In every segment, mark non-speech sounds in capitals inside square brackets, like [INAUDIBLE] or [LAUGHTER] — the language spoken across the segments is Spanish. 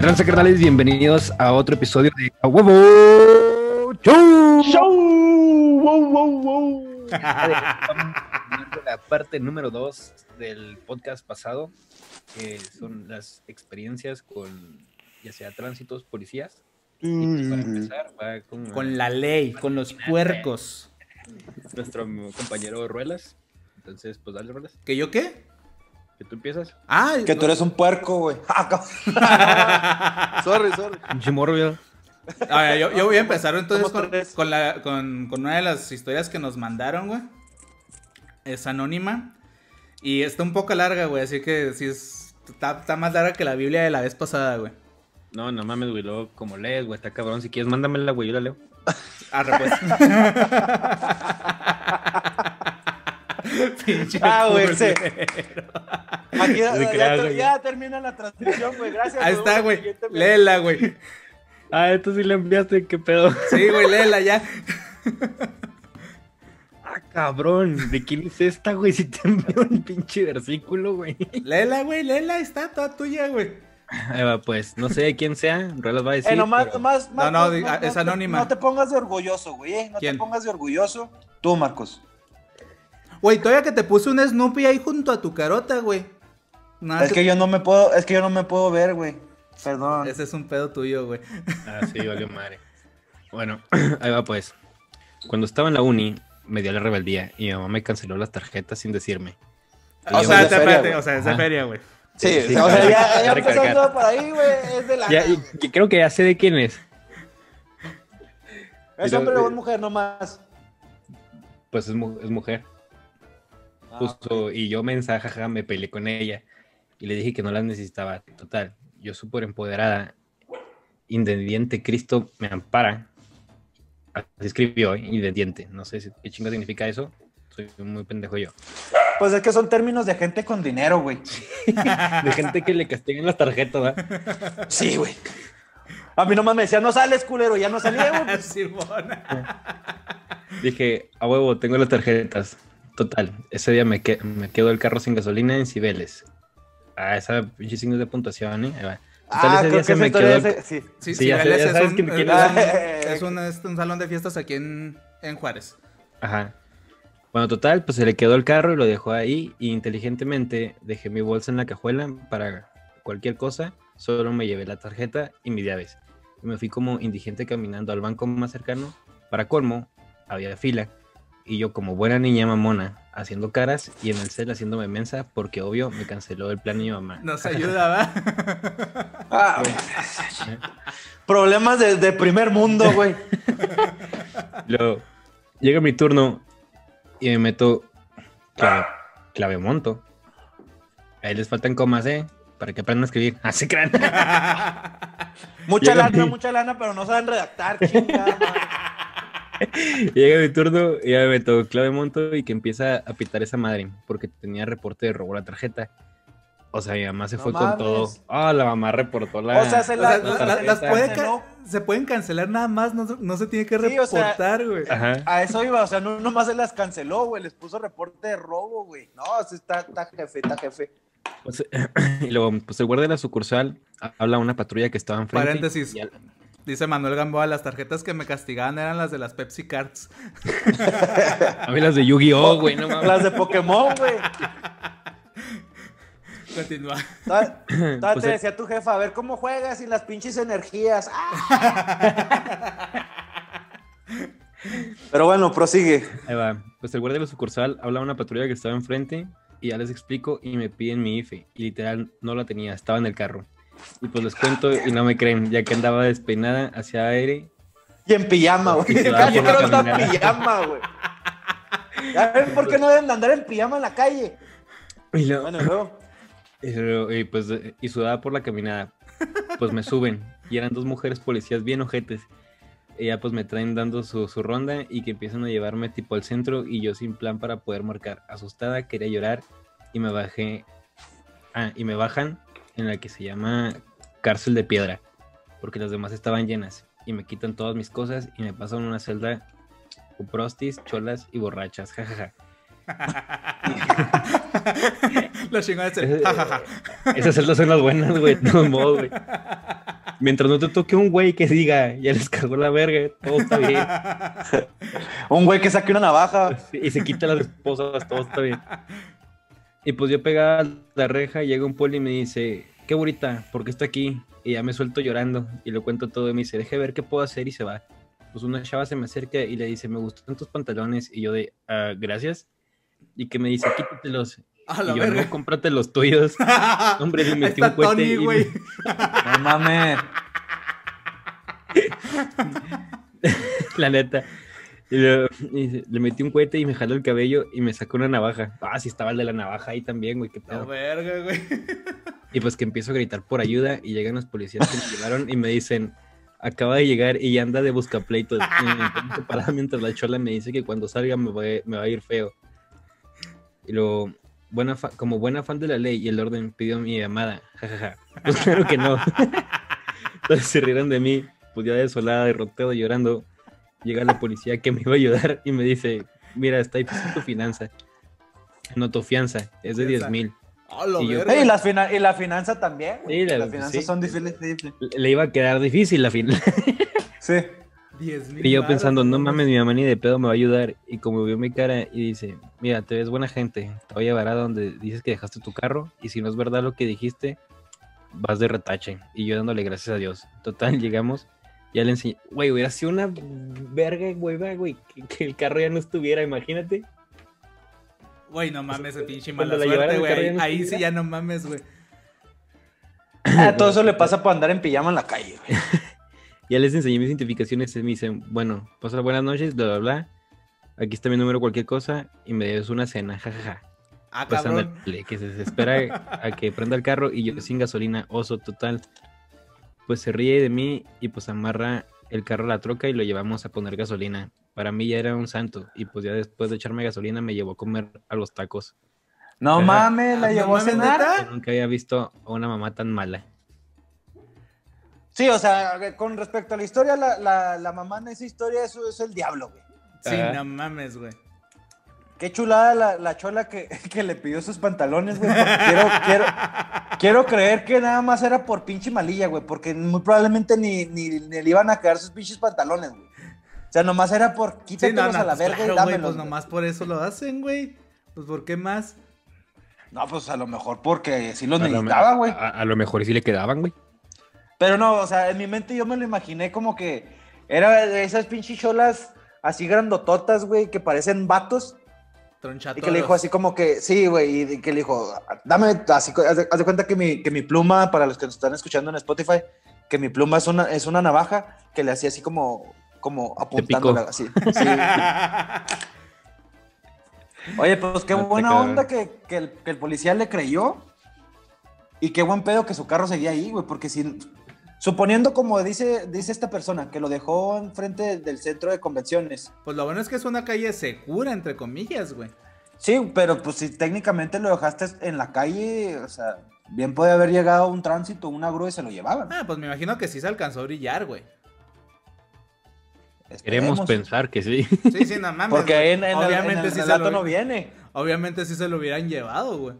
Transa carnales, bienvenidos a otro episodio de A Huevo Show. ¡Show! ¡Wow, wow, wow! [LAUGHS] La parte número 2 del podcast pasado, que son las experiencias con ya sea tránsitos, policías. Y pues, para empezar, va con, Con la ley, con los puercos. nuestro compañero Ruelas. Entonces, pues dale, Ruelas, ¿Que yo qué? Que tú empiezas. Ah, Que tú eres un puerco, güey. [LAUGHS] Ah, [LAUGHS] sorry, sorry. Pinche morro, ya. A ver, yo, yo voy a empezar entonces con, con la, con, con una de las historias que nos mandaron, güey. Es anónima. Y está un poco larga, güey. Así que sí es. Está, está más larga que la Biblia de la vez pasada, güey. No, no mames, güey, luego como lees, güey, está cabrón. Si quieres, mándamela, güey, yo la leo. Arre, pues. [LAUGHS] [LAUGHS] Pinche Ah, güey, sí. Aquí ya, creas, termina la transmisión, güey. Gracias. Ahí está, güey. Léela, güey. Ah, esto sí le enviaste, qué pedo. Sí, güey, léela ya. [LAUGHS] Ah, cabrón, ¿de quién es esta, güey? Si te envió un pinche versículo, güey. Léela, güey, léela. Está, toda tuya, güey. Ahí va, pues, no sé de quién sea, Ruelas va a decir. Eh, nomás, pero- nomás, No, no, te- es anónima. No te pongas de orgulloso, güey. eh, No ¿Quién? te pongas de orgulloso. Tú, Marcos. Güey, todavía que te puse un Snoopy ahí junto a tu carota, güey. No, Es que yo no me puedo, es que yo no me puedo ver, güey. Perdón. Ese es un pedo tuyo, güey. Ah, sí, valió madre. Bueno, [CLEARS THROAT] ahí va, pues. Cuando estaba en la uni, me dio la rebeldía y mi mamá me canceló las tarjetas sin decirme. O yo sea, de te- feria, o sea, es de feria, güey. Sí, Sí, o sea, sí, ya, sí, ya empezando por ahí, güey. Es de la. Ya, y- y creo que ya sé de quién es. ¿Es Pero, hombre o eh, es mujer nomás? Pues es, mu- es mujer. Ah, Justo, y yo mensajaja me peleé con ella y le dije que no las necesitaba. Total, yo súper empoderada, independiente, Cristo me ampara. Así escribió, ¿eh? independiente. No sé si- qué chinga significa eso. Soy muy pendejo yo. Pues es que son términos de gente con dinero, güey. [LAUGHS] De gente que le castigan las tarjetas, ¿verdad? Sí, güey. A mí nomás me decían, no sales, culero. Ya no salía, güey. [LAUGHS] pues. Dije, a huevo, tengo las tarjetas. Total, ese día me, que- me quedo el carro sin gasolina en Cibeles. Ah, esa pinche signos de puntuación, ¿eh? Total, Ah, ese creo día que se me quedó. sí. Sí, Sí, ya ya sabes un- es un, es un salón de fiestas aquí en, en Juárez. Ajá. Bueno, total, pues se le quedó el carro y lo dejó ahí. Y inteligentemente dejé mi bolsa en la cajuela para cualquier cosa. Solo me llevé la tarjeta y mis llaves. Y me fui como indigente caminando al banco más cercano. Para colmo, había fila. Y yo, como buena niña mamona, haciendo caras y en el cel haciéndome mensa, porque obvio me canceló el plan de mi mamá. Nos ayudaba. [LAUGHS] Ah, problemas de, de primer mundo, güey. [LAUGHS] Luego, llega mi turno y me meto clave, clave monto. Ahí les faltan comas, ¿eh? Para que aprendan a escribir. [LAUGHS] Así crean. Mucha Llega lana, mi- mucha lana, pero no saben redactar, chingada. [LAUGHS] Llega mi turno y ya me meto clave monto y que empieza a pitar esa madre porque tenía reporte de robo la tarjeta. O sea, mi mamá se No fue con todo. Ah, la mamá reportó la. O sea, se O la- sea, la- la- la- las la- puede canceló. ca- se pueden cancelar nada más, no, se- no se tiene que Sí, o sea, reportar, güey. Ajá. A eso iba, o sea, no nomás se las canceló, güey. Les puso reporte de robo, güey. No, sí está, está jefe, está jefe. Pues, [CLEARS THROAT] y luego, pues el guardia de la sucursal habla a una patrulla que estaba enfrente. Paréntesis. y al- Dice Manuel Gamboa, las tarjetas que me castigaban eran las de las Pepsi Cards. [LAUGHS] A mí las de Yu-Gi-Oh, güey, no mames. Las de Pokémon, güey. Continúa. Todavía [COUGHS] Pues, te decía tu jefa, a ver cómo juegas y las pinches energías. ¡Ah! [LAUGHS] Pero bueno, prosigue. Ahí va. Pues el guardia de la sucursal habla a una patrulla que estaba enfrente y ya les explico y me piden mi IFE. Y literal no la tenía, estaba en el carro. Y pues les cuento y no me creen, ya que andaba despeinada hacia aire. Y en pijama, güey. [LAUGHS] Casi está en caminada. pijama, güey. Ya ven por qué no deben de andar en pijama en la calle. Y, Bueno, [LAUGHS] luego. y pues y sudada por la caminada. Pues me suben y eran dos mujeres policías bien ojetes. Y ya pues me traen dando su, su ronda y que empiezan a llevarme tipo al centro y yo sin plan para poder marcar. Asustada, quería llorar y me bajé. Ah, y me bajan en la que se llama cárcel de piedra. Porque las demás estaban llenas. Y me quitan todas mis cosas y me pasan una celda con prostis, cholas y borrachas. Jajaja. [LAUGHS] Ja, ja. Esas celdas son las buenas, güey. De todos modos, güey. Mientras no te toque un güey que diga, ya les cagó la verga, todo está bien. [LAUGHS] Un güey que saque una navaja. Y se quita las esposas, todo está bien. Y pues yo pegaba a la reja, llega un poli y me dice, qué bonita, ¿por qué está aquí? Y ya me suelto llorando y le cuento todo y me dice, deje ver qué puedo hacer y se va. Pues una chava se me acerca y le dice, me gustan tus pantalones y yo de, "Ah, gracias. Y que me dice, quítatelos. A la y yo, verga. no, cómprate los tuyos. [LAUGHS] Hombre, le metí está un cohete Tony, y. No mames. [LAUGHS] [LAUGHS] La neta. Y le, y dice, le metí un cohete y me jaló el cabello y me sacó una navaja. Ah, sí estaba el de la navaja ahí también, güey, qué pedo. verga, güey. Y pues que empiezo a gritar por ayuda y llegan los policías que me llevaron y me dicen, acaba de llegar y ya anda de buscapleitos. Y me separada mientras la chola me dice que cuando salga me va, a- me va a ir feo. Y luego, buena fa- como buena fan de la ley y el orden pidió mi llamada. jajaja. Pues claro que no. [LAUGHS] Entonces se rieron de mí, pues ya desolada, derrotado, llorando. Llega la policía que me iba a ayudar y me dice, mira, está difícil tu finanza. No, tu fianza, es de 10 mil. La Y yo- verga. Ey, y, las fina- y la finanza también. Sí, la- las finanzas sí. son difíciles. difíciles. Le iba a quedar difícil la final. [LAUGHS] Sí. 10 mil Y yo pensando, no mames, mi mamá ni de pedo me va a ayudar. Y como vio mi cara y dice, mira, te ves buena gente, te voy a llevar a donde dices que dejaste tu carro. Y si no es verdad lo que dijiste, vas de retache. Y yo dándole gracias a Dios. Total, llegamos. Ya le enseñé, güey, hubiera sido una verga, güey, güey, que, que el carro ya no estuviera, imagínate. Güey, no mames, ese pinche Cuando mala suerte, güey. no Ahí sí ya no mames, güey. Ah, todo eso le pasa por andar en pijama en la calle, güey. [LAUGHS] Ya les enseñé mis identificaciones me dicen, bueno, pasa buenas noches, bla, bla, bla. Aquí está mi número, cualquier cosa, y me debes una cena, jajaja. Ah, Pues cabrón. ándale, que se espera a que prenda el carro y yo sin gasolina, oso total. Pues se ríe de mí y pues amarra el carro a la troca y lo llevamos a poner gasolina. Para mí ya era un santo y pues ya después de echarme gasolina me llevó a comer a los tacos. No mames, la Ah, no llevó a cenar. nunca había visto a una mamá tan mala. Sí, o sea, con respecto a la historia, la, la, la mamá en esa historia eso es el diablo, güey. Sí, no mames, güey. Qué chulada la, la chola que, [LAUGHS] que le pidió sus pantalones, güey. porque Quiero, quiero, quiero creer que nada más era por pinche malilla, güey. Porque muy probablemente ni, ni, ni le iban a quedar sus pinches pantalones, güey. O sea, nomás era por Sí, quítatelos no, no, a la pues verga claro, y güey, dámelos. pues güey. nomás por eso lo hacen, güey. Pues ¿por qué más? No, pues a lo mejor porque sí los A necesitaba, güey. a- a lo mejor sí le quedaban, güey. Pero no, o sea, en mi mente yo me lo imaginé como que era de esas pinches cholas así grandototas, güey, que parecen vatos. Tronchatoros. Y que le dijo así como que, sí, güey, y que le dijo, dame, así, haz de, haz de cuenta que mi, que mi pluma, para los que nos están escuchando en Spotify, que mi pluma es una, es una navaja que le hacía así como, como apuntándola, así. Sí. Oye, pues qué No buena onda que, que el, que el policía le creyó y qué buen pedo que su carro seguía ahí, güey, porque si, suponiendo como dice, dice esta persona, que lo dejó enfrente del centro de convenciones, Pues lo bueno es que es una calle segura, entre comillas, güey. Sí, pero pues si técnicamente lo dejaste en la calle, o sea, bien puede haber llegado un tránsito, una grúa y se lo llevaban. Ah, pues me imagino que sí se alcanzó a brillar, güey. Queremos pensar que sí. Sí, sí, no mames. Porque güey. ahí en, en el- obviamente en el sí se relato lo, no viene. Obviamente sí se lo hubieran llevado, güey.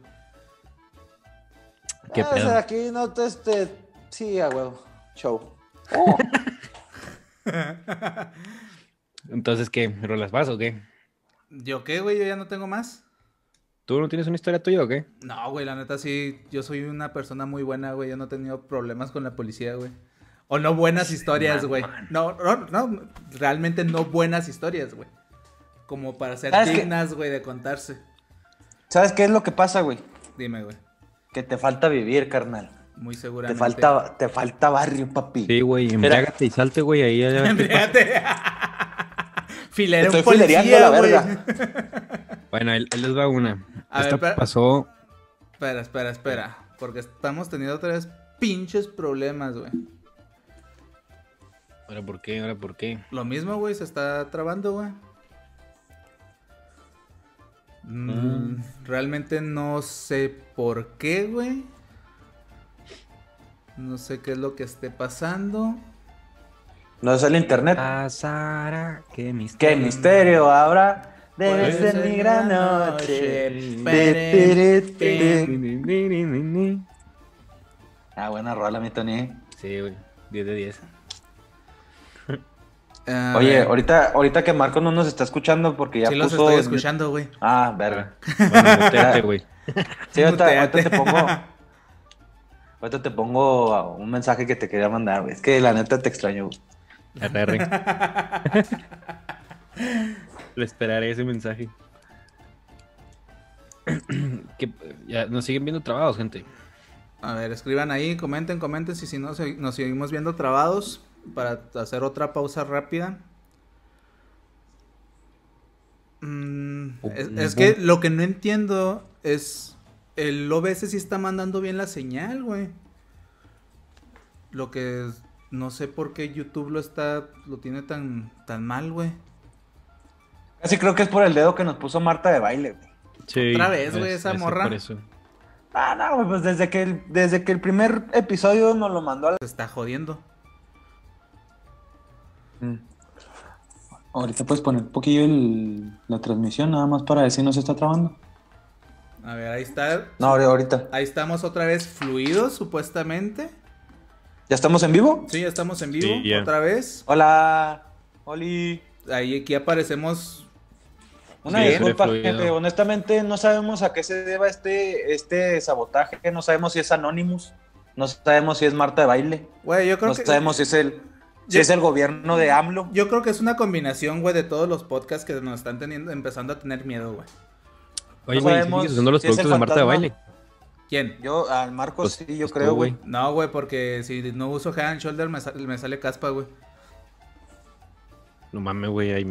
¿Qué Ah, pedo? O sea, aquí no te, este, sí, a huevo, show. Oh, [LAUGHS] Entonces, ¿qué? ¿Rolas vas o qué? ¿Yo qué, güey? Yo ya no tengo más. ¿Tú no tienes una historia tuya o qué? No, güey, la neta sí, yo soy una persona muy buena, güey. Yo no he tenido problemas con la policía, güey. O no buenas historias, güey. No, no, no, realmente no buenas historias, güey. Como para ser dignas, güey, de contarse. ¿Sabes qué es lo que pasa, güey? Dime, güey. Que te falta vivir, carnal. Muy Te seguramente. falta, te falta barrio, papi. Sí, güey, embriágate y salte, güey, ahí ya- Embriágate. [LAUGHS] Filera un Estoy filereando policía, la verga. [LAUGHS] Bueno, ahí, ahí les va una. A ver, Esta espera. pasó... Espera, espera, espera. Porque estamos teniendo tres pinches problemas, güey. ¿Ahora por qué? ¿Ahora por qué? Lo mismo, güey, se está trabando, güey. Mm, Realmente no sé por qué, güey. No sé qué es lo que esté pasando. No es el internet. Pasará, qué misterio. ¿Qué misterio habrá? Debe ser ser mi gran noche. noche. Sí, Ah, buena rola, mi Tony. güey. 10 de 10. A Oye, ahorita, ahorita que Marco no nos está escuchando porque ya sí los puso. estoy escuchando, güey. Ah, verga. Bueno, muteate, güey. Sí, ahorita, Muteate. ahorita te pongo. [LAUGHS] Ahorita te pongo un mensaje que te quería mandar, güey. Es que la neta te extraño. [LAUGHS] Le esperaré ese mensaje. [CLEARS THROAT] que ya nos siguen viendo trabados, gente. A ver, escriban ahí, comenten, comenten si, si no nos seguimos viendo trabados para hacer otra pausa rápida. Mm, es, es que lo que no entiendo es el OBS sí está mandando bien la señal, güey. Lo que es- no sé por qué YouTube lo está lo tiene tan tan mal, güey. Casi creo que es por el dedo que nos puso Marta de baile, güey. Sí, Otra vez, güey, es- esa es morra. Por eso. Ah, no, güey, pues desde que, el, desde que el primer episodio nos lo mandó a la... Se está jodiendo. Mm. Ahorita puedes poner un poquillo el- la transmisión, nada más para si no se está trabando. A ver, ahí está. No, ahori- ahorita. Ahí estamos otra vez fluidos, supuestamente. ¿Ya estamos en vivo? Sí, ya estamos en vivo Sí, otra vez. Hola, Oli. Ahí aquí aparecemos. Una Sí, disculpa, gente. Honestamente, no sabemos a qué se deba este, este sabotaje. No sabemos si es Anonymous. No sabemos si es Marta de baile. Güey, yo creo No que. sabemos si es el, si Yo- es el gobierno de AMLO. Yo creo que es una combinación, güey, de todos los podcasts que nos están teniendo, empezando a tener miedo, güey. Oye, No güey, sabemos ¿sigues usando los si productos de Marta de baile? ¿Quién? Yo, al Marcos, Pues- sí, yo pues creo, güey. No, güey, porque si no uso Head and Shoulder me, sal- me sale caspa, güey. No mames, güey. Ahí,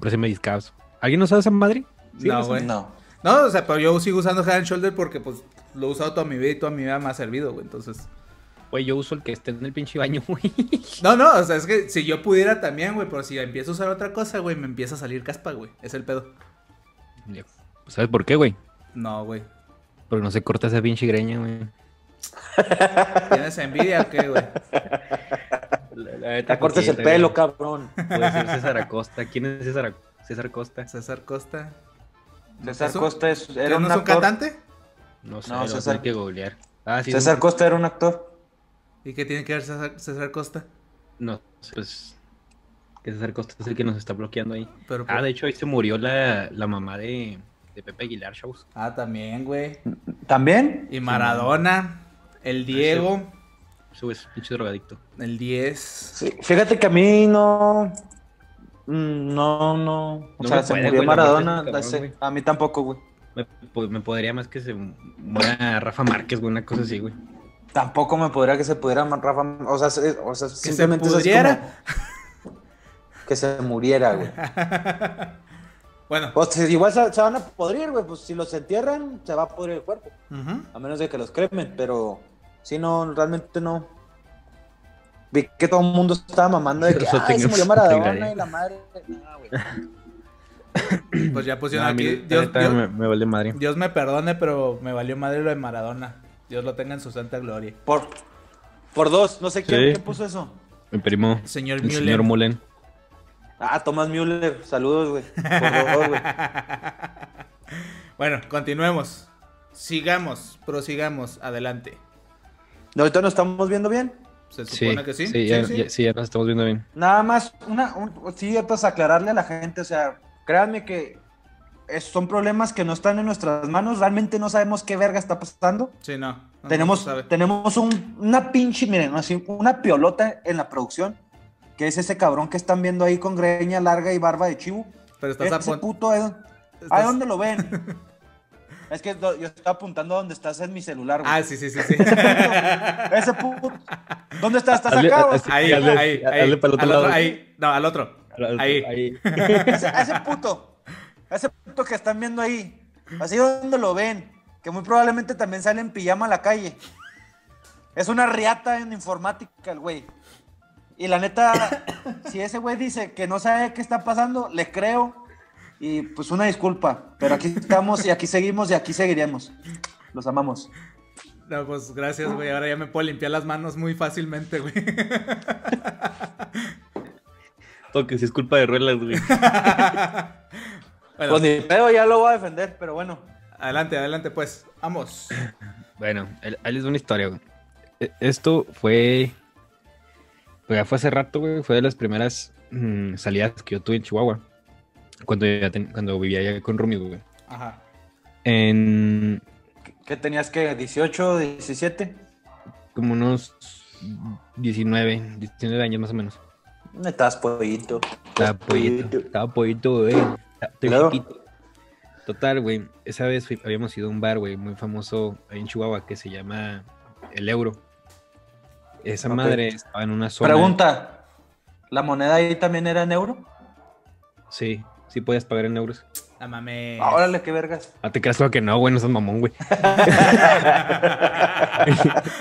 pues, mediscabs. ¿Alguien no sabe esa madre? Sí, no, no güey. No. No, o sea, pero yo sigo usando Head and Shoulder porque, pues, lo he usado toda mi vida y toda mi vida me ha servido, güey. Entonces. Güey, yo uso el que esté en el pinche baño, [LAUGHS] güey. No, no, o sea, es que si yo pudiera también, güey, pero si empiezo a usar otra cosa, güey, me empieza a salir caspa, güey. Es el pedo. ¿Sabes por qué, güey? No, güey. Porque no se corta esa pinche greña, güey. ¿Tienes envidia o qué, güey? Te cortes el pelo, cabrón. Puede ser César Acosta. ¿Quién es César, Ac- César Acosta? César Costa. César ¿Es un- Costa es, ¿Que era no un es un actor. cantante? No sé, No, César- que googlear. Ah, sí. César un- Costa era un actor. ¿Y qué tiene que ver César, César Costa? No, pues... Que César Costa es el que nos está bloqueando ahí. Pero, Ah, de hecho, ahí se murió la, la mamá de, de Pepe Aguilar Shows. ah, también, güey. ¿También? Y Maradona, el Diego, Ese güey es pinche drogadicto. el 10. Sí, fíjate que a mí no. mm, No, no. O No sea, se puede, murió güey, Maradona. ese cabrón, a mí tampoco, güey. Me, me podría más que se muera Rafa Márquez, güey, una cosa así, güey. Tampoco me podría que se pudiera Rafa. O sea, se- o sea se simplemente pudriera. como que se muriera, güey. [LAUGHS] Bueno, Pues igual se, se van a podrir, güey. Pues si los entierran, se va a pudrir el cuerpo. A menos de que los cremen, pero si no, realmente no. Vi que todo el mundo estaba mamando de que [LAUGHS] Ay, se murió Maradona y la madre. Güey. [LAUGHS] pues ya pusieron No, a mí, aquí. la Dios, me, me vale madre. Dios me perdone, pero me valió madre lo de Maradona. Dios lo tenga en su santa gloria. Por, por dos, no sé quién, Sí. quién puso eso. Mi primo, Señor el señor Mulen. Ah, Tomás Müller, saludos, güey. Por güey. [LAUGHS] Bueno, continuemos. Sigamos, prosigamos, adelante. Ahorita nos estamos viendo bien. Se Sí, supone que sí. sí, ya, ya- sí, ya nos estamos viendo bien. Nada más, una, un- sí, pues aclararle a la gente, o sea, créanme que es- son problemas que no están en nuestras manos, realmente no sabemos qué verga está pasando. Sí, no. no, no tenemos tenemos un- una pinche, miren, así, una piolota en la producción, que es ese cabrón que están viendo ahí con greña larga y barba de chivo. Pero estás a Ese pon- puto, ¿ahí dónde- estás- ¿ahí dónde lo ven? [LAUGHS] es que yo estaba apuntando a donde estás en mi celular, güey. Ah, sí, sí, sí, sí. [LAUGHS] Ese puto. ¿Dónde estás? ¿Estás Hazle- acá? así- ahí, hazle- ahí, hazle ahí. para el otro al lado. ahí. No, al otro. Ahí. Ahí. [LAUGHS] Ese, a ese puto. a Ese puto que están viendo ahí. Así donde lo ven. Que muy probablemente también sale en pijama a la calle. Es una riata en informática el güey. Y la neta, [COUGHS] si ese güey dice que no sabe qué está pasando, le creo. Y pues una disculpa. Pero aquí estamos y aquí seguimos y aquí seguiremos. Los amamos. No, pues gracias, güey. Ahora ya me puedo limpiar las manos muy fácilmente, güey. [LAUGHS] Toque, si es culpa de ruelas, güey. [LAUGHS] Bueno, Pues ni pedo, ya lo voy a defender, pero bueno. adelante, adelante, pues. Vamos. Bueno, él- ahí les doy una historia, güey. E- Esto fue Pues ya fue hace rato, güey. Fue de las primeras mm, salidas que yo tuve en Chihuahua. Cuando, ya ten- cuando vivía allá con Rumi, güey. Ajá. En ¿Qué tenías que? ¿18, 17? como unos 19, 19 años más o menos. Estás pollito. Estaba pollito. Estaba pollito, güey. Estoy Claro. chiquito. Total, güey. Esa vez fui- habíamos ido a un bar, güey, muy famoso ahí en Chihuahua que se llama El Euro. Esa madre estaba en una zona. Pregunta. ¿La moneda ahí también era en euro? Sí, sí podías pagar en euros. La mames. Ah, Órale, qué vergas. Ah, te creas claro que no, güey, no seas mamón, güey. [LAUGHS]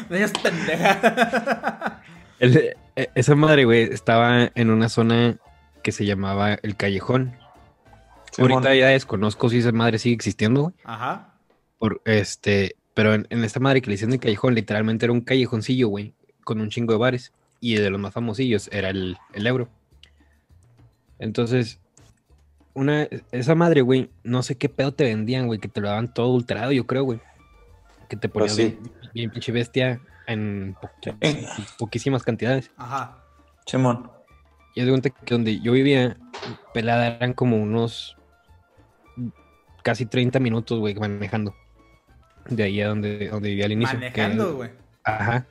No seas pendeja. El- e- esa madre, güey, estaba en una zona que se llamaba El Callejón. Ahorita ya desconozco si esa madre sigue existiendo, güey. Ajá. Por, este, pero en, en esta madre que le hicieron el callejón, literalmente era un callejoncillo, güey, con un chingo de bares. Y de los más famosillos era el, el euro. Entonces, una, esa madre, güey, no sé qué pedo te vendían, güey, que te lo daban todo ultrado, yo creo, güey. Que te ponías Pues sí. bien, pinche bestia en po- En- poquísimas cantidades. Ajá. Simón. Y haz de cuenta que donde yo vivía, pelada eran como unos casi 30 minutos, güey, manejando. De ahí a donde, donde vivía al inicio. Manejando, güey. Ajá.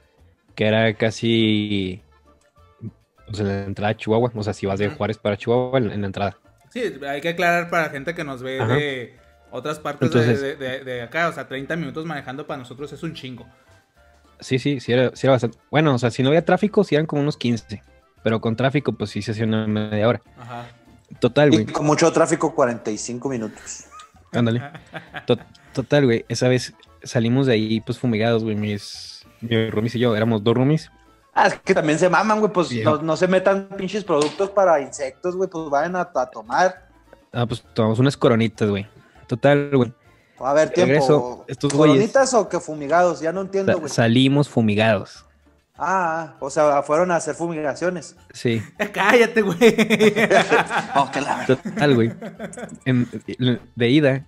Que era casi. Sea, en la entrada a Chihuahua. O sea, si vas de. Juárez para Chihuahua, en, en la entrada. Sí, hay que aclarar para la gente que nos ve Ajá. de otras partes de- Entonces- de, de- de acá. O sea, 30 minutos manejando para nosotros es un chingo. Sí, sí, sí era, sí era bastante. Bueno, o sea, si no había tráfico, sí eran como unos 15. Pero con tráfico, pues sí se hacía una media hora. Ajá. Total, Y güey. con mucho tráfico, 45 minutos. Ándale. [LAUGHS] To- Total, güey. Esa vez salimos de ahí, pues fumigados, güey. Mis, mis roomies y yo. Éramos dos roomies. Ah, es que también se maman, güey. Pues no, no se metan pinches productos para insectos, güey. Pues vayan a, a tomar. Ah, pues tomamos unas coronitas, güey. Total, güey. A ver, tiempo. Regreso, estos güeyes- ¿Coronitas o que fumigados? Ya no entiendo, güey. salimos fumigados. Ah, o sea, fueron a hacer fumigaciones. Sí. [LAUGHS] Cállate, güey. [LAUGHS] Oh, que la- Total, güey. En- de ida,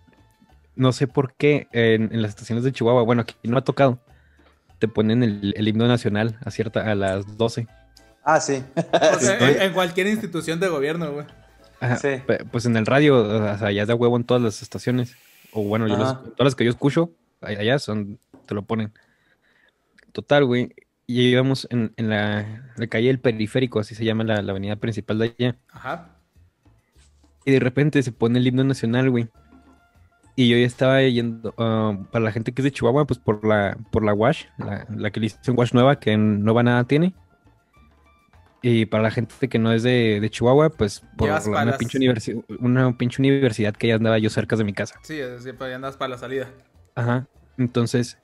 no sé por qué en, en las estaciones de Chihuahua, bueno, aquí no ha tocado, te ponen el, el himno nacional a cierta a las 12. Ah, sí. O sea, en, en cualquier institución de gobierno, güey. Ajá, Sí. Pues en el radio, o sea, ya es de huevo en todas las estaciones. O bueno, yo los- Ajá. todas las que yo escucho, allá son, te lo ponen. Total, güey. Y íbamos en, en la, la calle del periférico, así se llama la, la avenida principal de allá. Ajá. Y de repente se pone el himno nacional, güey. Y yo ya estaba yendo, ah, para la gente que es de Chihuahua, pues por la, por la Wash, la, la que le hicieron Wash nueva, que en Nueva nada tiene. Y para la gente que no es de, de Chihuahua, pues por la- una, pinche universi- una pinche universidad que ya andaba yo cerca de mi casa. Sí, siempre ya andas para la salida. Ajá. Entonces,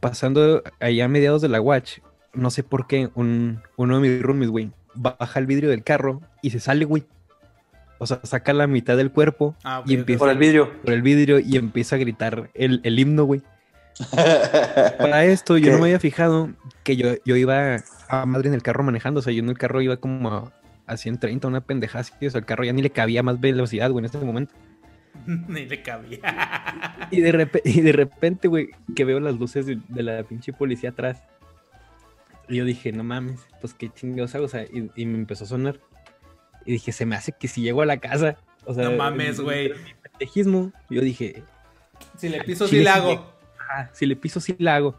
pasando allá a mediados de la Watch, no sé por qué, un, uno de mis roomies, güey, baja el vidrio del carro y se sale, güey. O sea, saca la mitad del cuerpo Ah, y empieza Por el vidrio. por el vidrio y empieza a gritar el, el himno, güey. [LAUGHS] Para esto, yo ¿Qué? no me había fijado que yo, yo iba a madre en el carro manejando. O sea, yo en el carro iba como a, a 130, una pendejada así. O sea, el carro ya ni le cabía más velocidad, güey, en este momento. [LAUGHS] Ni le cabía. Y de, repe- y de repente, güey, que veo las luces de, de la pinche policía atrás. Y yo dije, no mames, pues qué chingados hago. O sea, y, y me empezó a sonar. Y dije, se me hace que si llego a la casa. O sea, No mames, güey. Yo dije, Si le piso, Chile sí la hago. "Ah, si le piso, sí la hago.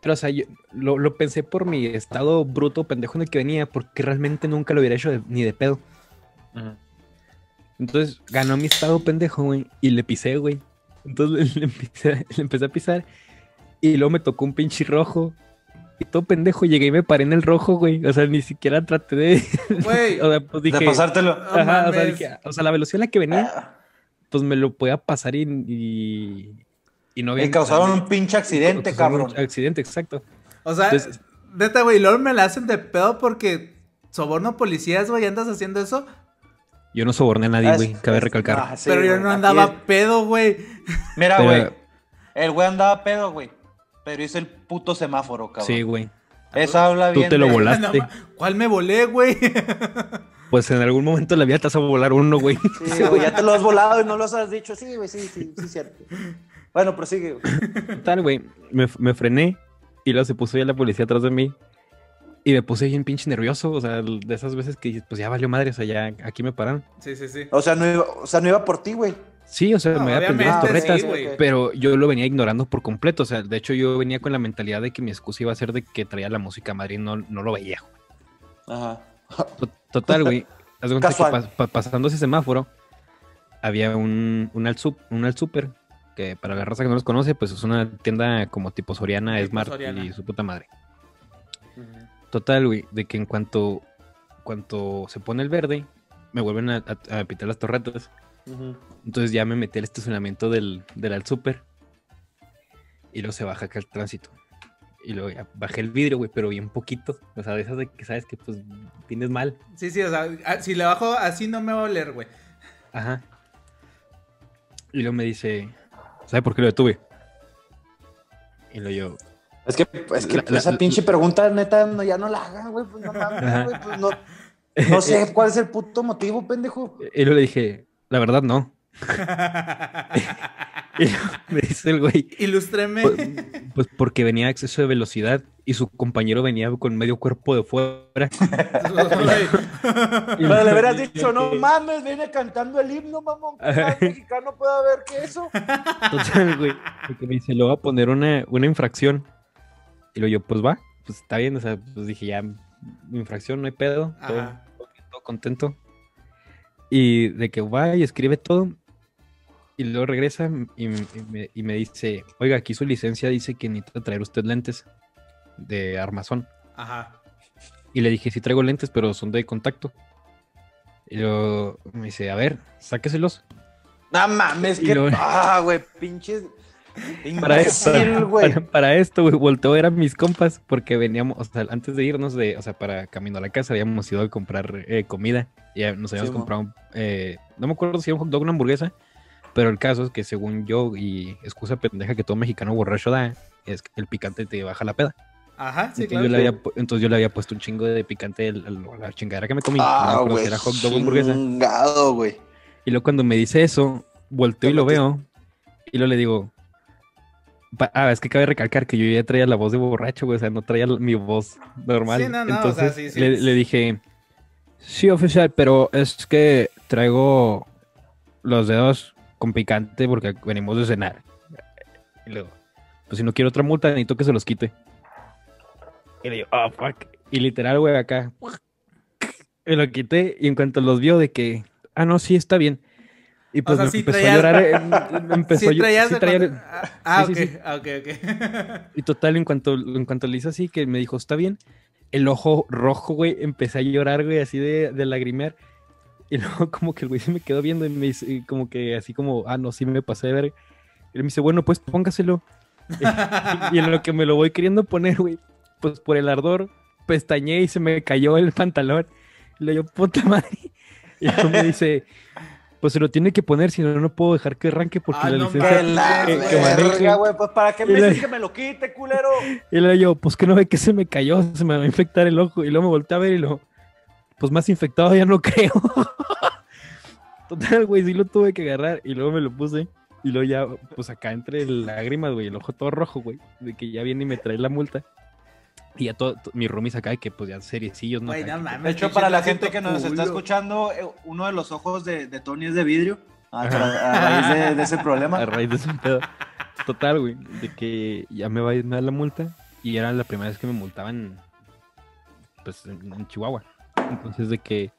Pero, o sea, yo lo, lo pensé por mi estado bruto, pendejo en el que venía, porque realmente nunca lo hubiera hecho de- ni de pedo. Entonces ganó mi estado pendejo, güey, y le pisé, güey. Entonces [LAUGHS] le empecé, le empecé a pisar y luego me tocó un pinche rojo. Y todo pendejo llegué y me paré en el rojo, güey. O sea, ni siquiera traté de. Güey. [LAUGHS] o sea, pues dije. De pasártelo. O, sea, mames. dije, o sea, la velocidad en la que venía, Ah, pues me lo podía pasar y. Y, y no había. Y causaron un pinche accidente, cabrón. un Accidente, exacto. O sea, Entonces- neta, güey, luego me la hacen de pedo porque soborno policías, güey, andas haciendo eso. Yo no soborné a nadie, Es- güey. Cabe recalcar. ah, sí, pero yo no andaba pedo, güey. Mira, Pero- güey. El güey andaba pedo, güey. Pero hizo el puto semáforo, cabrón. sí, güey. Eso habla Tú bien. te lo de- volaste. [LAUGHS] ¿Cuál me volé, güey? [LAUGHS] Pues en algún momento de la vida te vas a volar uno, güey. Sí, [LAUGHS] güey, ya te lo has volado y no los has dicho. Sí, güey, sí, sí, sí, cierto. Bueno, prosigue, güey. Total, güey. Me, me frené y luego se puso ya la policía atrás de mí. Y me puse bien pinche nervioso, o sea, de esas veces que pues ya valió madre, o sea, ya aquí me paran. Sí, sí, sí. O sea, no iba, o sea, no iba por ti, güey. Sí, o sea, No, me había aprendido las torretas, sí, pero yo lo venía ignorando por completo. O sea, de hecho, yo venía con la mentalidad de que mi excusa iba a ser de que traía la música a Madrid, no, no lo veía. Ajá. To- Total, güey. [LAUGHS] Haz cuenta que Casual. pas- pa- pasando ese semáforo, había un, un, al sup- un al super, que para la raza que no los conoce, pues es una tienda como tipo Soriana, Tipo Smart Soriana. y su puta madre. Total, güey, de que en cuanto, cuanto se pone el verde, me vuelven a, a- a pitar las torretas. Entonces ya me metí al estacionamiento del, del al super. Y luego se baja acá el tránsito. Y luego ya bajé el vidrio, güey, pero bien poquito. O sea, de esas de que sabes que pues tienes mal. Sí, sí, o sea, ah, si le bajo así no me va a oler, güey. Ajá. Y luego me dice, ¿sabe por qué lo detuve? Y luego yo, Es que, es que La- esa la- pinche pregunta, neta, no, ya no la hagan, güey. Pues no mames, güey. Pues no, no sé [LAUGHS] cuál es el puto motivo, pendejo. y luego le dije, la verdad no. [LAUGHS] Y me dice el güey, Ilústreme. pues, pues porque venía a exceso de velocidad y su compañero venía con medio cuerpo de fuera. Y [LAUGHS] Pero le hubieras dicho, no mames, viene cantando el himno, mamón. ¿Qué mexicano puede haber que eso? Total, güey. Porque me dice, le voy a poner una, una infracción. Y luego yo, pues va, pues está bien. O sea, pues dije, ya, infracción, no hay pedo. Todo, todo contento. Y de que va y escribe todo. Y luego regresa y, y me, y me dice, oiga, aquí su licencia dice que necesita traer usted lentes de armazón. Ajá. Y le dije, sí traigo lentes, pero son de contacto. Y luego me dice, a ver, sáqueselos. No mames, que. luego- [LAUGHS] Ah, güey, pinches. Para, güey. para, para esto, güey, volteo a ver a mis compas porque veníamos, o sea, antes de irnos de, o sea, para camino a la casa habíamos ido a comprar eh, comida y nos habíamos Sí, comprado, eh, no me acuerdo si era un hot dog o una hamburguesa, pero el caso es que según yo y excusa pendeja que todo mexicano borracho da, es que el picante te baja la peda. Ajá, sí, entonces, claro. yo le había, entonces yo le había puesto un chingo de picante a la chingadera que me comí. no Ah, güey. era hot dog o hamburguesa. Chingado, güey. Y luego cuando me dice eso, volteo y lo veo. Y luego le digo. Ah, es que cabe recalcar que yo ya traía la voz de borracho, güey. O sea, no traía mi voz normal. Sí, no, no, o Entonces sea, sí, sí. Le, le dije. Sí, oficial, pero es que traigo los dedos con picante porque venimos de cenar. Y luego, pues si no quiero otra multa, necesito que se los quite. Y le digo, oh, fuck. Y literal, güey, acá. Me lo quité y en cuanto los vio de que, ah, no, sí, está bien. Y pues sea, me sí empezó traías- a llorar. eh, [LAUGHS] me empezó a Sí, traías sí traía- cuando- Ah, Sí, ok, sí, sí. ah, ok, ok. [LAUGHS] Y total, en cuanto, en cuanto le hice así, que me dijo, está bien, el ojo rojo, güey, empecé a llorar, güey, así de, de lagrimear. Y [LAUGHS] luego como que el güey se me quedó viendo y me dice, y como que así como, ah, no, sí me pasé de ver. Y él me dice, bueno, pues póngaselo. y en lo que me lo voy queriendo poner, güey, pues por el ardor, pestañé y se me cayó el pantalón. Y le digo, puta madre. Y luego me dice, pues se lo tiene que poner, si no, no puedo dejar que arranque porque Ah, la no licencia Que la que- que maneje". verga, güey. Pues para qué me la- dices que me lo quite, culero. [LAUGHS] Y luego yo, pues que no ve que se me cayó, se me va a infectar el ojo. Y luego me volteé a ver y lo, pues más infectado ya no [LAUGHS] creo. Total, güey, sí lo tuve que agarrar y luego me lo puse. Y luego ya, pues acá entre lágrimas, güey, el ojo todo rojo, güey, de que ya viene y me trae la multa. Y ya todo, to- mis roomies acá, que pues ya seriecillos, ¿no? Acá no mames. De hecho, para la gente que nos está escuchando, eh, uno de los ojos de, de Tony es de vidrio. A, a raíz de, de ese problema. [LAUGHS] a raíz de ese pedo. Total, güey, de que ya me va a ir la multa. Y era la primera vez que me multaban, pues, en, en Chihuahua. Entonces, de que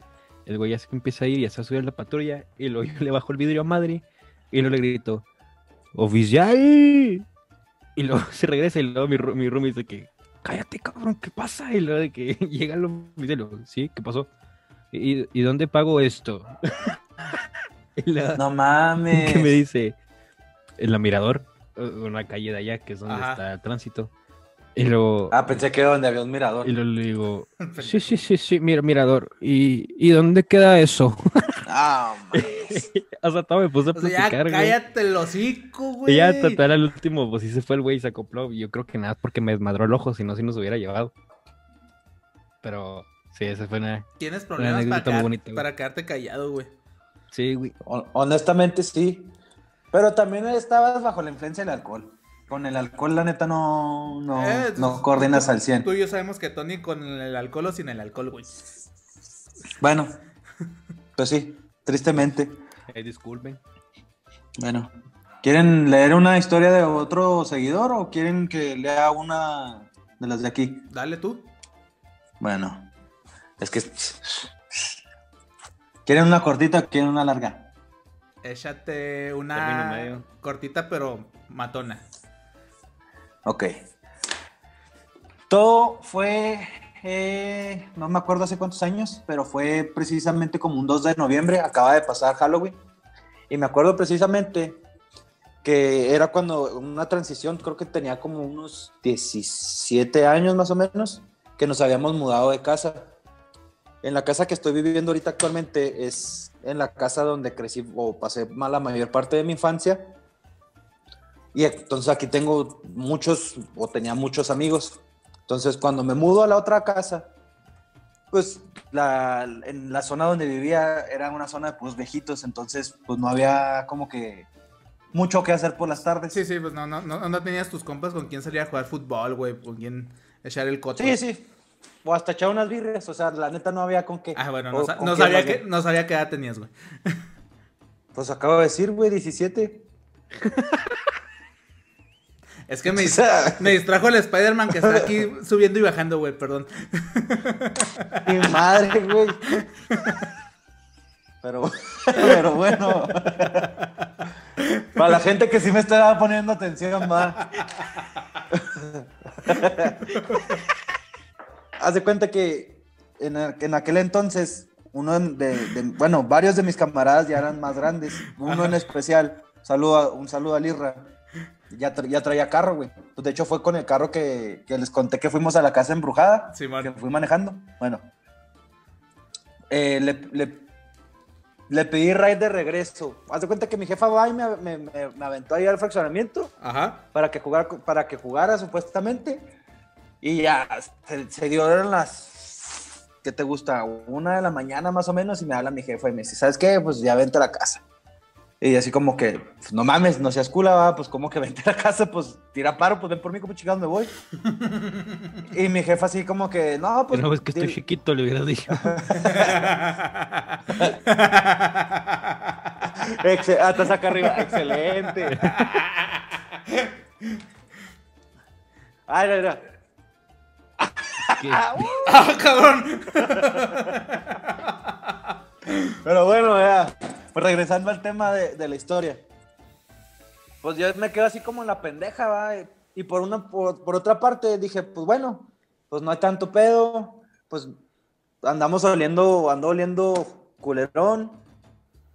el güey ya se empieza a ir, ya se va a subir a la patrulla. Y luego yo le bajo el vidrio a madre. Y luego le grito, ¡Oficial! Y luego [LAUGHS] se regresa y luego mi, mi roomie dice que, cállate, cabrón, ¿qué pasa? Y luego de que [LAUGHS] llega el oficial, y luego, ¿sí? ¿Qué pasó? ¿Y, y dónde pago esto? [LAUGHS] No mames. que me dice en la mirador, eh, una calle de allá que es donde Ajá. está el tránsito. Y luego, Ah, pensé que era donde había un mirador. y luego le digo, [LAUGHS] sí, sí, sí, sí, mira, mirador. ¿Y, ¿y dónde queda eso? Ah, mames. [LAUGHS] o sea, todo me puse a O sea, ya platicar, güey. cállate el hocico, güey. Y ya total al último, pues sí se fue el güey y se acopló. Yo creo que nada porque me desmadró el ojo, si no, si nos hubiera llevado. Pero sí, esa fue una. Tienes problemas para, quedar- bonita, güey. para quedarte callado, güey. Sí, güey. Hon- Honestamente, sí. Pero también estabas bajo la influencia del alcohol. Con el alcohol, la neta, no, no, Eh, no coordinas tú- al 100. Tú y yo sabemos que Tony con el alcohol o sin el alcohol, güey. Bueno, pues sí, tristemente. Eh, disculpen. Bueno, ¿quieren leer una historia de otro seguidor o quieren que lea una de las de aquí? Dale tú. Bueno, es que... ¿Quieren una cortita o quieren una larga? Échate una medio. cortita pero matona. Ok. Todo fue, eh, no me acuerdo hace cuántos años, pero fue precisamente como un 2 de noviembre, acaba de pasar Halloween. Y me acuerdo precisamente que era cuando una transición, creo que tenía como unos 17 años más o menos, que nos habíamos mudado de casa. En la casa que estoy viviendo ahorita actualmente es en la casa donde crecí o pasé la mayor parte de mi infancia. Y entonces aquí tengo muchos, o tenía muchos amigos. Entonces cuando me mudo a la otra casa, pues la, en la zona donde vivía era una zona de puros viejitos, entonces pues no había como que mucho que hacer por las tardes. Sí, sí, pues no, no, no, no tenías tus compas con quién salir a jugar fútbol, güey, con quién echar el coto. sí, sí. O hasta echar unas birrias, o sea, la neta no había con qué. Ah, bueno, no, sa- sabía que, no sabía qué edad tenías, güey. Pues acabo de decir, güey, 17. [LAUGHS] Es que [LAUGHS] me, distrajo el Spider-Man que está aquí [LAUGHS] subiendo y bajando, güey, perdón. mi madre, güey. Pero, pero bueno. Para la gente que sí me estaba poniendo atención, va. Haz de cuenta que en, en aquel entonces, uno de, de- bueno, varios de mis camaradas ya eran más grandes. Uno en especial, saludo un saludo a Lirra. Ya, tra- ya traía carro, güey. Pues de hecho fue con el carro que, que les conté que fuimos a la casa embrujada Sí, que fui manejando. Bueno, Eh, le, le- le pedí ride de regreso. Haz de cuenta que mi jefa va y me, me- me- me aventó ahí al fraccionamiento Ajá. para que, jugar, para que jugara supuestamente. Y ya se, se dio eran las. ¿Qué te gusta? Una de la mañana más o menos. Y me habla mi jefa y me dice: ¿Sabes qué? Pues ya vente a la casa. Y así como que, pues, no mames, no seas cula, va, pues como que vente a la casa, pues tira paro, pues ven por mí, como chingados me voy. [LAUGHS] y mi jefa así como que, no, pues. no ves que estoy chiquito, le hubiera dicho. [LAUGHS] Exce- ah, estás acá arriba. Excelente. Ay, mira, mira. Que- ¡Ah, cabrón! Pero bueno, ya. Pues regresando al tema de, la historia. Pues yo me quedo así como en la pendeja, va. Y por una, por, otra parte dije, pues bueno, pues no hay tanto pedo. Pues andamos oliendo, ando oliendo culerón.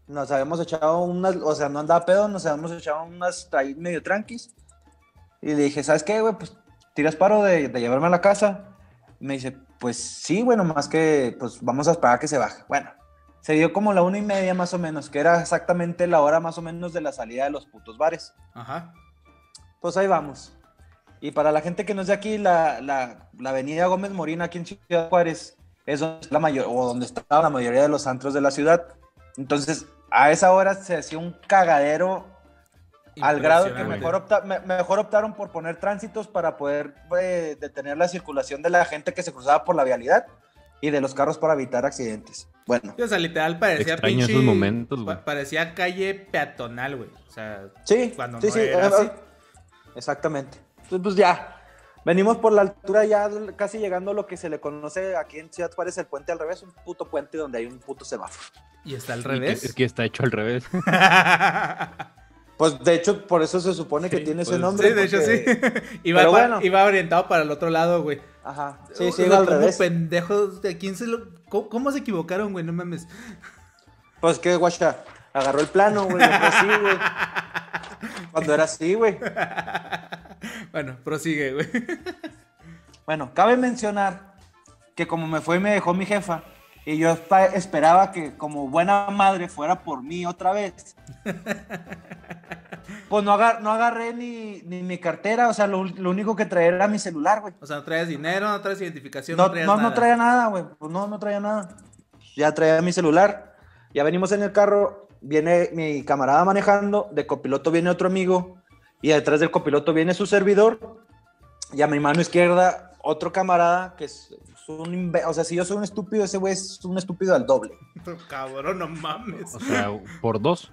Nos habíamos echado unas, o sea, no andaba pedo, nos habíamos echado unas ahí medio tranquis. Y le dije, ¿sabes qué, güey? Pues tiras paro de, llevarme a la casa. Me dice, pues sí, bueno, más que, pues vamos a esperar a que se baje. Bueno, se dio como la una y media más o menos, que era exactamente la hora más o menos de la salida de los putos bares. Ajá. Pues ahí vamos. Y para la gente que no es de aquí, la, la, la avenida Gómez Morín aquí en Ciudad Juárez es donde, la mayor, o donde estaba la mayoría de los antros de la ciudad. Entonces, a esa hora se hacía un cagadero al grado que mejor, opta- me- mejor optaron por poner tránsitos para poder eh, detener la circulación de la gente que se cruzaba por la vialidad y de los carros para evitar accidentes. Bueno, Sí, o sea, literal parecía Extraño esos momentos, güey. pa- parecía calle peatonal, güey. O sea, sí, Cuando sí, no sí, era eh, así. exactamente. Entonces, pues ya, venimos por la altura ya casi llegando a lo que se le conoce aquí en Ciudad Juárez el puente al revés, un puto puente donde hay un puto semáforo. y está al y que- revés. es que está hecho al revés. [LAUGHS] Pues de hecho, por eso se supone que Sí, tiene ese pues, nombre. sí, de hecho sí. [LAUGHS] iba, Pero pa- bueno. iba orientado para el otro lado, güey. Ajá, sí, sí, iba al revés. pendejos, ¿de quién se lo... ¿Cómo, cómo se equivocaron, güey? No mames. Pues que, guacha, agarró el plano, güey, así, güey. Cuando era así, güey. Bueno, prosigue, güey. Bueno, cabe mencionar que como me fue y me dejó mi jefa, y yo esperaba que como buena madre fuera por mí otra vez, [LAUGHS] pues no, agar- no agarré ni, ni mi cartera, o sea, lo, lo único que traía era mi celular, güey. O sea, no traías dinero, no traes identificación, no, No, traías no, no nada. traía nada, güey. Pues no, no traía nada. Ya traía mi celular. Ya venimos en el carro. Viene mi camarada manejando. De copiloto viene otro amigo. Y detrás del copiloto viene su servidor. Y a mi mano izquierda, otro camarada que es, es un. imbe- O sea, si yo soy un estúpido, ese güey es un estúpido al doble. [LAUGHS] Cabrón, no mames. O sea, por dos.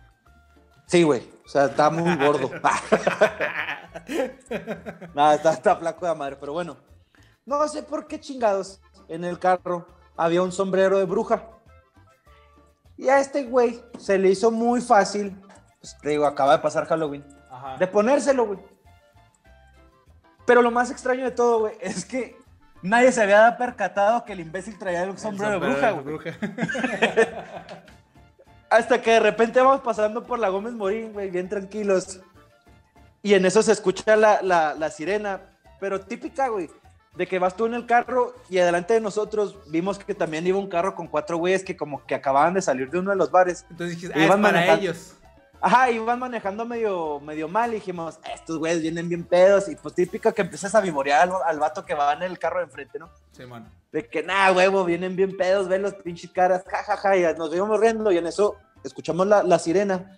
Sí, güey. O sea, está muy gordo. [LAUGHS] [LAUGHS] Nada, está, está flaco de madre, pero bueno. No sé por qué chingados en el carro había un sombrero de bruja. Y a este güey se le hizo muy fácil, pues, te digo, acaba de pasar Halloween, Ajá. de ponérselo, güey. Pero lo más extraño de todo, güey, es que nadie se había percatado que el imbécil traía el sombrero, de bruja, güey. bruja. [LAUGHS] Hasta que de repente vamos pasando por la Gómez Morín, güey, bien tranquilos. Y en eso se escucha la, la, la sirena, pero típica, güey, de que vas tú en el carro y adelante de nosotros vimos que también iba un carro con cuatro güeyes que como que acababan de salir de uno de los bares. Entonces dijiste, ah, es van para manejando. ellos. Ajá, iban manejando medio, medio mal y dijimos, estos güeyes vienen bien pedos. Y pues típico que empiezas a vivorear al, al vato que va en el carro de enfrente, ¿no? Simón. De que, nah, huevo, vienen bien pedos, ven los pinches caras, jajaja, y nos íbamos riendo y en eso escuchamos la, la sirena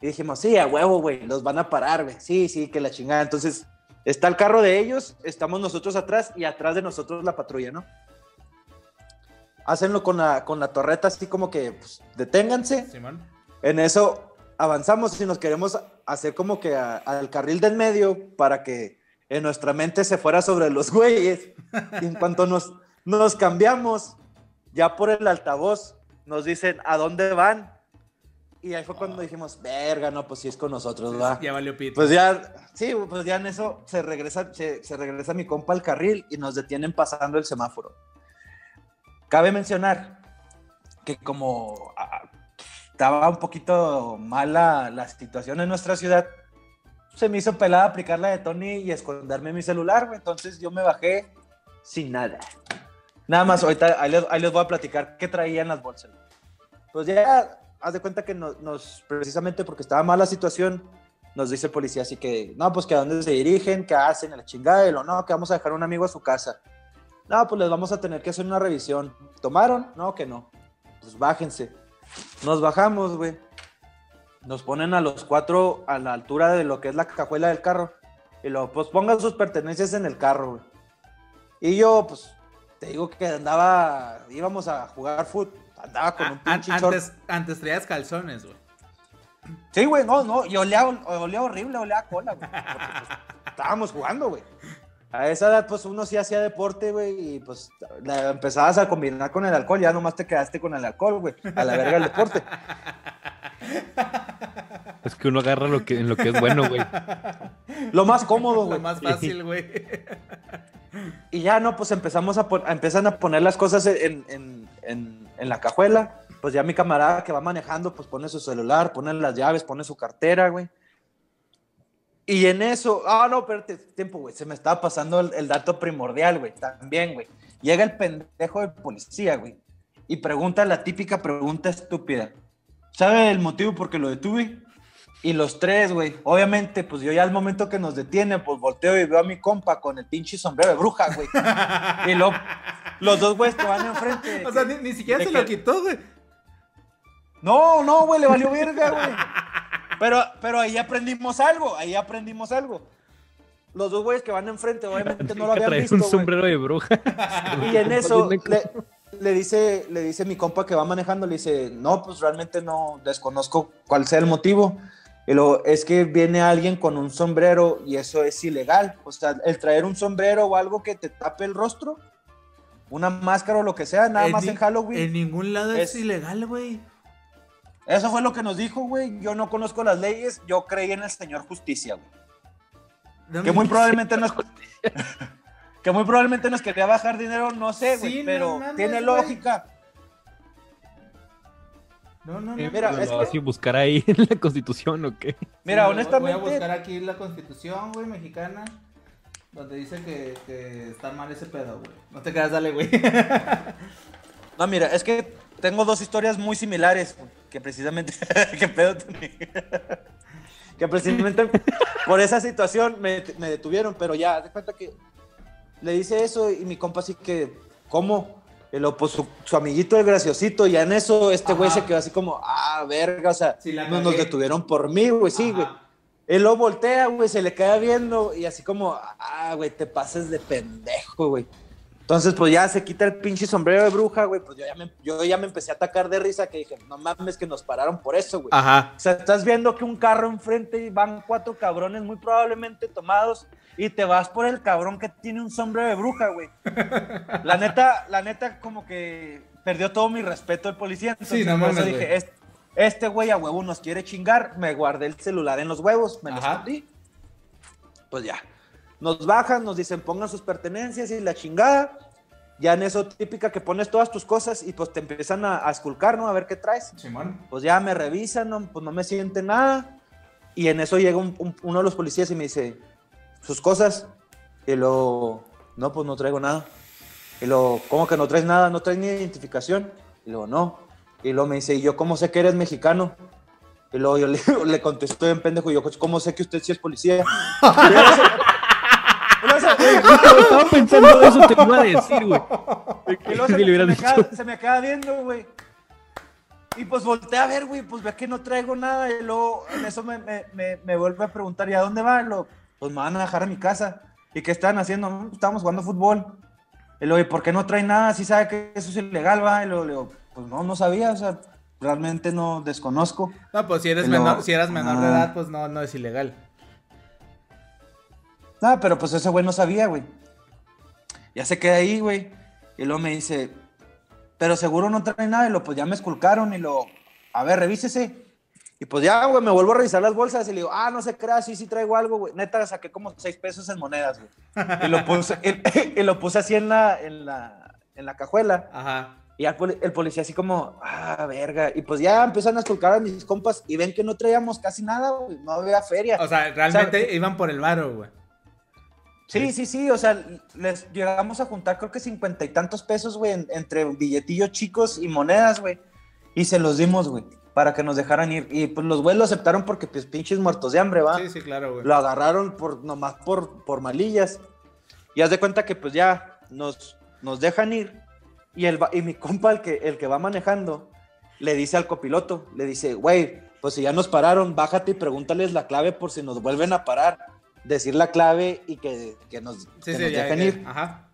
y dijimos, sí, a huevo, güey, los van a parar, güey, sí, sí, que la chingada. Entonces, está el carro de ellos, estamos nosotros atrás y atrás de nosotros la patrulla, ¿no? Hacenlo con la, con la torreta así como que, pues, deténganse. Simón. En eso avanzamos y nos queremos hacer como que a- al carril del medio para que en nuestra mente se fuera sobre los güeyes. Y en cuanto nos, nos cambiamos, ya por el altavoz, nos dicen, ¿a dónde van? Y ahí fue cuando dijimos, verga, no, pues sí es con nosotros, va. Ya valió pito. Pues ya, sí, pues ya en eso se regresa, se, se regresa mi compa al carril y nos detienen pasando el semáforo. Cabe mencionar que como ah, estaba un poquito mala la situación en nuestra ciudad, se me hizo pelada aplicar la de Tony y esconderme mi celular. Entonces yo me bajé sin nada. Nada más, ahorita ahí les, voy a platicar qué traía en las bolsas. Pues ya, haz de cuenta que nos, nos- precisamente porque estaba mala la situación, nos dice el policía así que, no, pues que a dónde se dirigen, qué hacen, a la no, que vamos a dejar a un amigo a su casa. No, pues les vamos a tener que hacer una revisión. ¿Tomaron? No, que no. Pues bájense. Nos bajamos, güey. Nos ponen a los cuatro a la altura de lo que es la cajuela del carro. Y luego, pues pongan sus pertenencias en el carro, güey. Y yo, pues, te digo que andaba, íbamos a jugar fútbol. Andaba con un A- pinche short. antes, antes traías calzones, güey. Sí, güey, no, no, y olía, olía horrible, olía a cola, güey. porque, pues, [LAUGHS] estábamos jugando, güey. A esa edad, pues uno sí hacía deporte, güey, y pues la empezabas a combinar con el alcohol, ya nomás te quedaste con el alcohol, güey, a la verga el deporte. [LAUGHS] Es que uno agarra lo que, en lo que es bueno, güey. Lo más cómodo, [LAUGHS] Lo güey. más fácil, güey. Y ya no, pues empezamos a, a- a poner las cosas en, en- en- la cajuela. Pues ya mi camarada que va manejando, pues pone su celular, pone las llaves, pone su cartera, güey. Y en eso, ah, no, espérate, tiempo, güey, se me estaba pasando el, el dato primordial, güey, también, güey. Llega el pendejo de policía, güey, y pregunta la típica pregunta estúpida. ¿Sabe el motivo por qué lo detuve? Y los tres, güey, obviamente, pues yo ya al momento que nos detiene, pues volteo y veo a mi compa con el pinche sombrero de bruja, güey. [LAUGHS] Y lo, los dos güeyes que van enfrente. O sea, ni, ni siquiera se que- lo quitó, güey. No, no, güey, le valió verga, güey. Pero, pero ahí aprendimos algo, ahí aprendimos algo. Los dos güeyes que van enfrente, obviamente no lo habían Trae visto, un sombrero de bruja. Y en eso le, le dice, le dice mi compa que va manejando, le dice, no, pues realmente no desconozco cuál sea el motivo. Y luego, es que viene alguien con un sombrero y eso es ilegal. O sea, el traer un sombrero o algo que te tape el rostro, una máscara o lo que sea, nada más en Halloween. En ningún lado es, Es- ilegal, güey. Eso fue lo que nos dijo, güey. Yo no conozco las leyes, yo creí en el Señor Justicia, güey. No Que muy probablemente nos... [LAUGHS] que muy probablemente nos quería bajar dinero, no sé, güey, Sí, no pero mames, tiene lógica. No, no, no. Eh, mira, pero es que- buscar ahí en [LAUGHS] la constitución o qué. Mira, Sí, honestamente, Voy a buscar aquí la constitución, güey, mexicana. Donde dice que, que está mal ese pedo, güey. No te quedas, dale, güey. [LAUGHS] no, mira, es que tengo dos historias muy similares que precisamente, [LAUGHS] que pedo, que precisamente por esa situación me, me detuvieron, pero ya, de cuenta que le dice eso y mi compa así que, ¿cómo? Y luego, pues su, su amiguito el graciosito, y en eso este güey se quedó así como, ah, verga, o sea, Sí, la no nos detuvieron por mí, güey, sí, güey. Él lo voltea, güey, se le queda viendo y así como, ah, güey, te pases de pendejo, güey. Entonces, pues ya se quita el pinche sombrero de bruja, güey. Pues yo ya, me, yo ya me empecé a atacar de risa, que dije, no mames, que nos pararon por eso, güey. Ajá. O sea, estás viendo que un carro enfrente y van cuatro cabrones muy probablemente tomados y te vas por el cabrón que tiene un sombrero de bruja, güey. [LAUGHS] La neta, la neta, como que perdió todo mi respeto el policía. Entonces, Sí, no por eso mames, dije, este, este güey a huevo nos quiere chingar. Me guardé el celular en los huevos, me lo escondí. Pues ya. Nos bajan, nos dicen pongan sus pertenencias y la chingada. Ya en eso típica que pones todas tus cosas y pues te empiezan a, a esculcar, ¿no? A ver qué traes Simón. pues ya me revisan, no, pues no me siente nada. Y en eso llega un- un- uno de los policías y me dice, sus cosas. Y lo, no, pues no traigo nada. Y lo, ¿cómo que no traes nada? ¿No traes ni identificación? Y luego, no. Y luego me dice, ¿y yo cómo sé que eres mexicano? Y luego yo le, [LAUGHS] le contesto en pendejo, y yo, ¿cómo sé que usted sí es policía? [LAUGHS] Se- Estaba pensando eso, te iba a decir, güey. Si [LAUGHS] se, me, se me dicho. queda, se me queda viendo, güey. Y pues volteé a ver, güey, pues ve que no traigo nada. Y luego en eso me, me, me, me vuelve a preguntar, ¿y a dónde va? Luego, pues me van a dejar a mi casa. ¿Y qué están haciendo? "No, Estábamos jugando fútbol. Y luego, ¿y por qué no trae nada? Si sabe que eso es ilegal, va. Y luego le digo, pues no, no sabía, o sea, realmente no desconozco. No, pues si eres menor, si eras menor de edad, pues no, no es ilegal. Nada, pero pues ese güey no sabía, güey. Ya se queda ahí, güey. Y luego me dice, pero seguro no trae nada. Y lo, pues ya me esculcaron y lo, a ver, revísese. Y pues ya, güey, me vuelvo a revisar las bolsas y le digo, ah, no se crea, sí, sí traigo algo, güey. Neta, saqué como seis pesos en monedas, güey. Y lo puse, y, [LAUGHS] y lo puse así en la, en la, en la cajuela. Ajá. Y al poli- el policía así como, ah, verga. Y pues ya empiezan a esculcar a mis compas y ven que no traíamos casi nada, güey. No había feria. O sea, realmente iban por el varo, güey. Sí, sí, sí, o sea, les llegamos a juntar creo que cincuenta y tantos pesos, güey, en- entre billetillos chicos y monedas, güey. Y se los dimos, güey, para que nos dejaran ir. Y pues los güeyes lo aceptaron porque pues pinches muertos de hambre, ¿va? Sí, sí, claro, güey. Lo agarraron por, nomás por, por malillas. Y haz de cuenta que pues ya nos, nos dejan ir. Y, el, y mi compa, el que, el que va manejando, le dice al copiloto, le dice, güey, pues si ya nos pararon, bájate y pregúntales la clave por si nos vuelven a parar. Decir la clave y que, que nos, Sí, que sí, nos ya, dejen ya. ir. Ajá.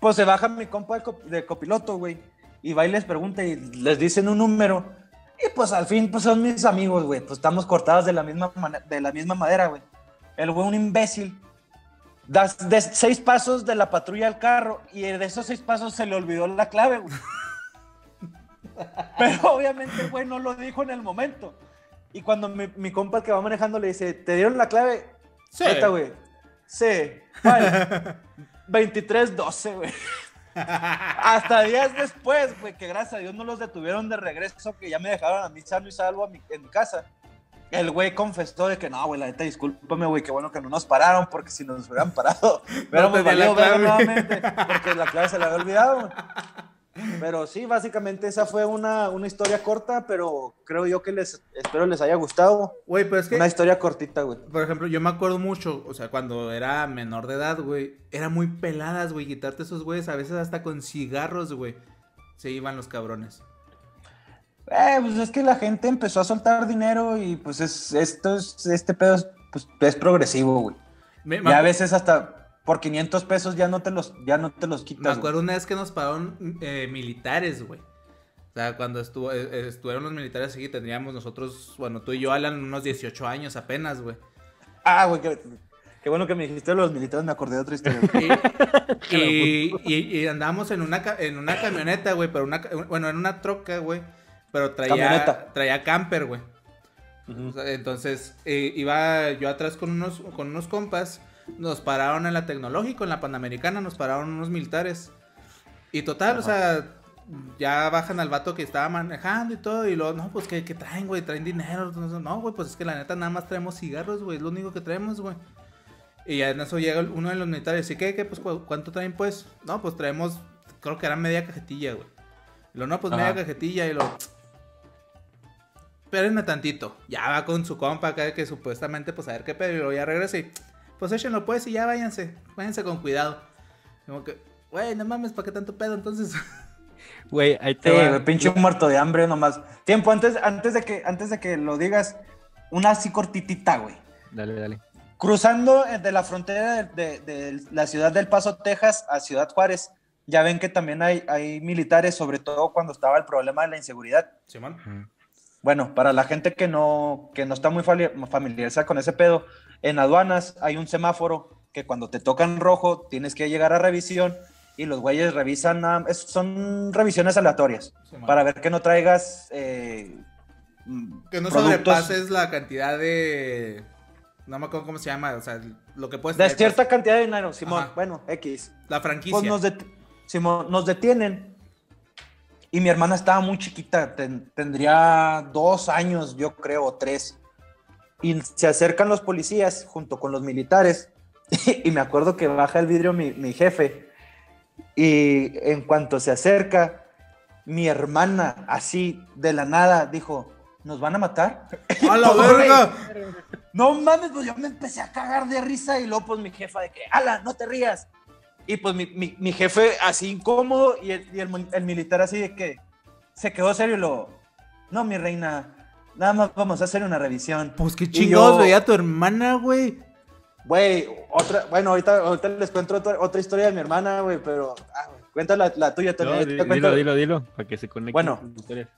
Pues se baja mi compa de, cop- de copiloto, güey. Y va y les pregunta y les dicen un número. Y pues al fin, pues son mis amigos, güey. Pues estamos cortados de la misma, de la misma madera, güey. El güey, un imbécil. Das de seis pasos de la patrulla al carro y de esos seis pasos se le olvidó la clave, güey. [LAUGHS] Pero obviamente el güey no lo dijo en el momento. Y cuando mi, mi compa que va manejando le dice, ¿te dieron la clave? Sí. Neta, güey. Sí. [LAUGHS] ¿Cuál? 23-12, güey. Hasta días después, güey, que gracias a Dios no los detuvieron de regreso, que ya me dejaron a mí sano y salvo a mi- en mi casa. El güey confesó de que no, güey, la neta, discúlpame, güey, qué bueno que no nos pararon, porque si nos hubieran parado, [LAUGHS] hubiéramos la valido nuevamente, porque la clave se la había olvidado, güey. Pero sí, básicamente esa fue una, una historia corta, pero creo yo que les, espero les haya gustado. Güey, pero es que, Una historia cortita, güey. por ejemplo, yo me acuerdo mucho, o sea, cuando era menor de edad, güey, era muy peladas, güey, quitarte esos güeyes, a veces hasta con cigarros, güey, se iban los cabrones. Eh, pues es que la gente empezó a soltar dinero y pues es, esto es, este pedo es, pues, es progresivo, güey. Me, Ya a veces hasta por 500 pesos ya no te los, ya no te los Me quitas. acuerdo una vez que nos pararon eh, militares, güey. O sea, cuando estuvo, eh, eh, estuvieron los militares aquí, tendríamos nosotros, bueno, tú y yo, Alan, unos 18 años apenas, güey. Ah, güey, qué, qué bueno que me dijiste los militares, me acordé de otra historia. Y, y, y- y andábamos en una, en una camioneta, güey, pero una, bueno, en una troca, güey, pero traía, Camioneta. traía camper, güey. Sea, Entonces, eh, iba yo atrás con unos, con unos compas, nos pararon en la Tecnológico, en la Panamericana, nos pararon unos militares. Y total, o sea, ya bajan al vato que estaba manejando y todo, y luego, no, pues, ¿qué, qué traen, güey? ¿Traen dinero? No, güey, pues es que la neta nada más traemos cigarros, güey, es lo único que traemos, güey. Y ya en eso llega uno de los militares, ¿y qué, qué, pues, cu- cuánto traen, pues? No, pues traemos, creo que era media cajetilla, güey. Y lo, no, pues Ajá. media cajetilla, y lo, espérenme tantito. Ya va con su compa acá que supuestamente, pues a ver qué pedo. Y luego ya regresa y, pues échenlo pues y ya váyanse. Váyanse con cuidado. Como que, güey, no mames, ¿para qué tanto pedo entonces? [LAUGHS] Güey, ahí Sí, te va. güey, pinche muerto de hambre nomás. Tiempo, antes, antes, de que, antes de que lo digas, una así cortitita, güey. Dale, dale. Cruzando eh, de la frontera de, de- de la ciudad del Paso, Texas, a Ciudad Juárez, ya ven que también hay, hay militares, sobre todo cuando estaba el problema de la inseguridad. Simón. Ujú. Bueno, para la gente que no, que no está muy familiarizada con ese pedo, en aduanas hay un semáforo que cuando te tocan rojo tienes que llegar a revisión y los güeyes revisan, es- son revisiones aleatorias para ver que no traigas... eh, Que no productos sobrepases la cantidad de. No me acuerdo cómo se llama. O sea, lo que puedes De traer, cierta cantidad de dinero, Simón. Ajá. Bueno, X. pues, La franquicia. Pues nos, det- Simón, nos detienen. Y mi hermana estaba muy chiquita, ten- tendría dos años, yo creo, o tres. Y se acercan los policías junto con los militares. [LAUGHS] Y me acuerdo que baja el vidrio mi, mi jefe. Y en cuanto se acerca, mi hermana, así de la nada, dijo: ¿Nos van a matar? [LAUGHS] ¡A la [LAUGHS] verga! No mames, pues yo me empecé a cagar de risa y luego pues mi jefa de que, ala, no te rías. Y pues mi, mi- mi jefe así incómodo y, el, y el el militar así de que se quedó serio y lo, no, mi reina, nada más vamos a hacer una revisión. Pues qué Y chingados yo- veía tu hermana, güey. Güey, otra, bueno, ahorita, ahorita les cuento otra, otra historia de mi hermana, güey, pero ah, cuenta la, la tuya. No, cuento- dilo, dilo, dilo, para que se conecten. Bueno. tus historias.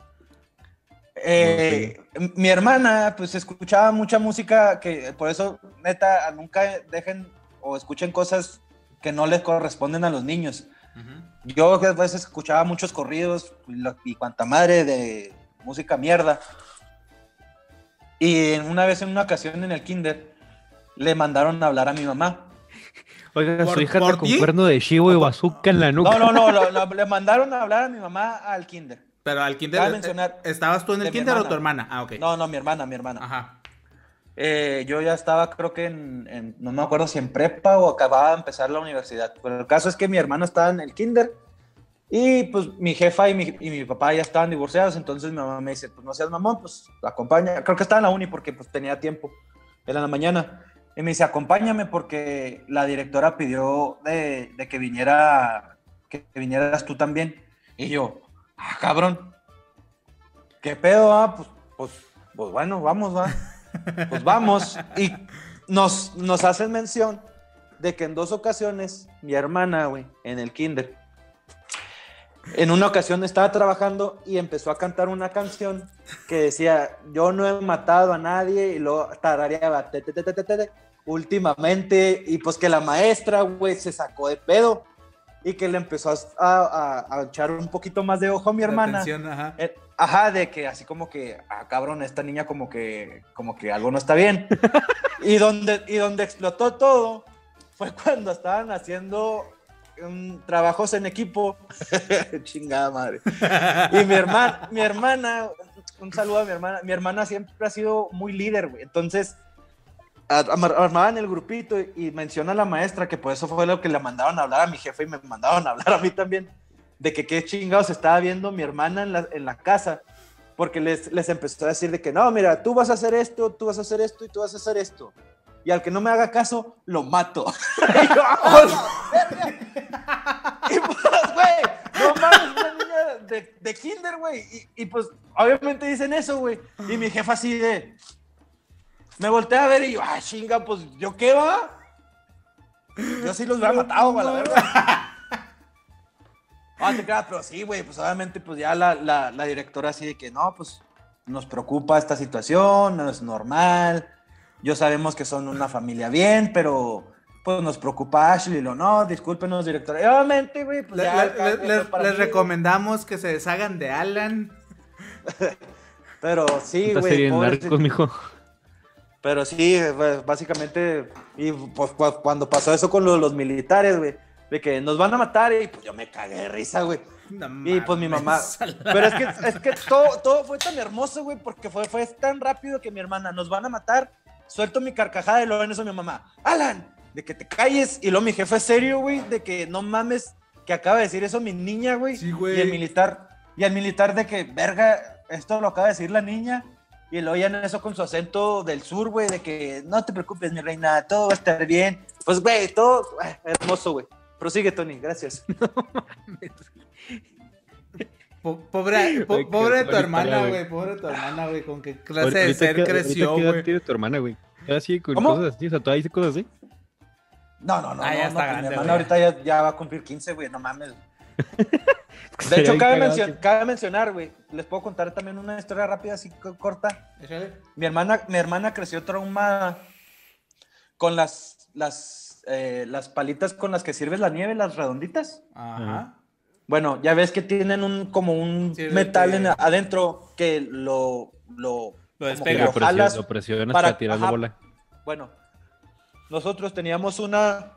Eh, Mi hermana, pues escuchaba mucha música que, por eso, neta, nunca dejen o escuchen cosas que no les corresponden a los niños. Yo a veces escuchaba muchos corridos y, lo- y cuanta madre de música mierda. Y en- una vez en una ocasión en el kinder le mandaron a hablar a mi mamá. Oiga, ¿Por- su hija está con ti? cuerno de chivo y bazooka en la nuca. No, no, no, lo- lo- le mandaron a hablar a mi mamá al kinder. Pero al kinder. Cabe mencionar ¿Estabas tú en el kinder o tu hermana? Ah, ok. No, no, mi hermana, mi hermana. Ajá. Eh, yo ya estaba, creo que en, en- no me acuerdo si en prepa o acababa de empezar la universidad. Pero el caso es que mi hermano estaba en el kinder y pues mi jefa y mi, y mi papá ya estaban divorciados. Entonces mi mamá me dice, pues no seas mamón, pues acompaña. Creo que estaba en la uni porque pues tenía tiempo. Era en la mañana. Y me dice, acompáñame porque la directora pidió de, de que viniera, que vinieras tú también. Y yo, ah, cabrón. ¿Qué pedo? Ah, pues, pues, pues bueno, vamos, va. [LAUGHS] Pues vamos. Y nos, nos hacen mención de que en dos ocasiones mi hermana, güey, en el kinder, en una ocasión estaba trabajando y empezó a cantar una canción que decía, yo no he matado a nadie y luego tarareaba, "Te, te, te, te, te, te, te", últimamente, y pues que la maestra, güey, se sacó de pedo y que le empezó a, a- a echar un poquito más de ojo a mi La hermana. atención, ajá. Eh, Ajá, de que así como que, ah, cabrón, esta niña como que, como que algo no está bien. [LAUGHS] y, donde, y donde explotó todo fue cuando estaban haciendo um, trabajos en equipo. [LAUGHS] Chingada madre. Y mi hermana, mi hermana, un saludo a mi hermana, mi hermana siempre ha sido muy líder, güey. Entonces, armaban el grupito y, menciona a la maestra que por eso fue lo que le mandaron a hablar a mi jefe y me mandaron a hablar a mí también de que qué chingados estaba viendo mi hermana en la, en la casa, porque les, les empezó a decir de que no, mira, tú vas a hacer esto, tú vas a hacer esto y tú vas a hacer esto. Y al que no me haga caso, lo mato. [LAUGHS] yo, "Ah, la verga". Y pues, güey, no mames, una niña de, de kinder, güey. Y, y pues, obviamente dicen eso, güey. Y mi jefa así de... Me volteé a ver y yo, ah, chinga, pues, ¿yo qué va? Yo sí los hubiera matado, güey, la verdad. Ah, te creas, pero sí, güey, pues obviamente, pues ya la, la, la directora así de que no, pues nos preocupa esta situación, no es normal. Yo sabemos que son una familia bien, pero pues nos preocupa Ashley. Lo no, discúlpenos, directora. Y obviamente, güey, pues Le- ya. le- cada le- quien les recomendamos que se deshagan de Alan. [LAUGHS] Pero sí, güey. Pero sí, pues, básicamente, y pues cu- cuando pasó eso con lo- los, militares, güey, de que nos van a matar y pues yo me cagué de risa, güey. No Y pues mi mamá. Pero es que, es que todo, todo fue tan hermoso, güey, porque fue, fue tan rápido que mi hermana nos van a matar. Suelto mi carcajada y luego en eso mi mamá, Alan, de que te calles. Y luego mi jefe serio, güey, de que no mames, que acaba de decir eso mi niña, güey. Sí, güey. Y el militar, y el militar de que, verga, esto lo acaba de decir la niña. Y luego ya en eso con su acento del sur, güey, de que no te preocupes, mi reina, todo va a estar bien. Pues, güey, todo ah, hermoso, güey. Prosigue, Tony, gracias. [LAUGHS] Po- pobre, po- Ay, pobre de tu hermana, güey. Pobre de tu hermana, güey. ¿Con qué clase de ser creció, güey? tu hermana, güey? Así con ¿Cómo? cosas así, o sea, todavía dice cosas así. No, no, no. Ah, no, ya no, está grande, Mi hermana güey. ahorita ya, ya va a cumplir 15, güey, no mames. [LAUGHS] De hecho, cabe, cabe mencionar, güey, les puedo contar también una historia rápida, así co- corta. Mi hermana, mi hermana creció traumada con las, las, eh, las palitas con las que sirves la nieve, las redonditas. Ajá. Bueno, ya ves que tienen un como un Sí, metal que- en- adentro que lo lo, Lo despega. que Lo, lo presionas, jalas. lo presionas para- para, tirar la bola. Bueno, nosotros teníamos una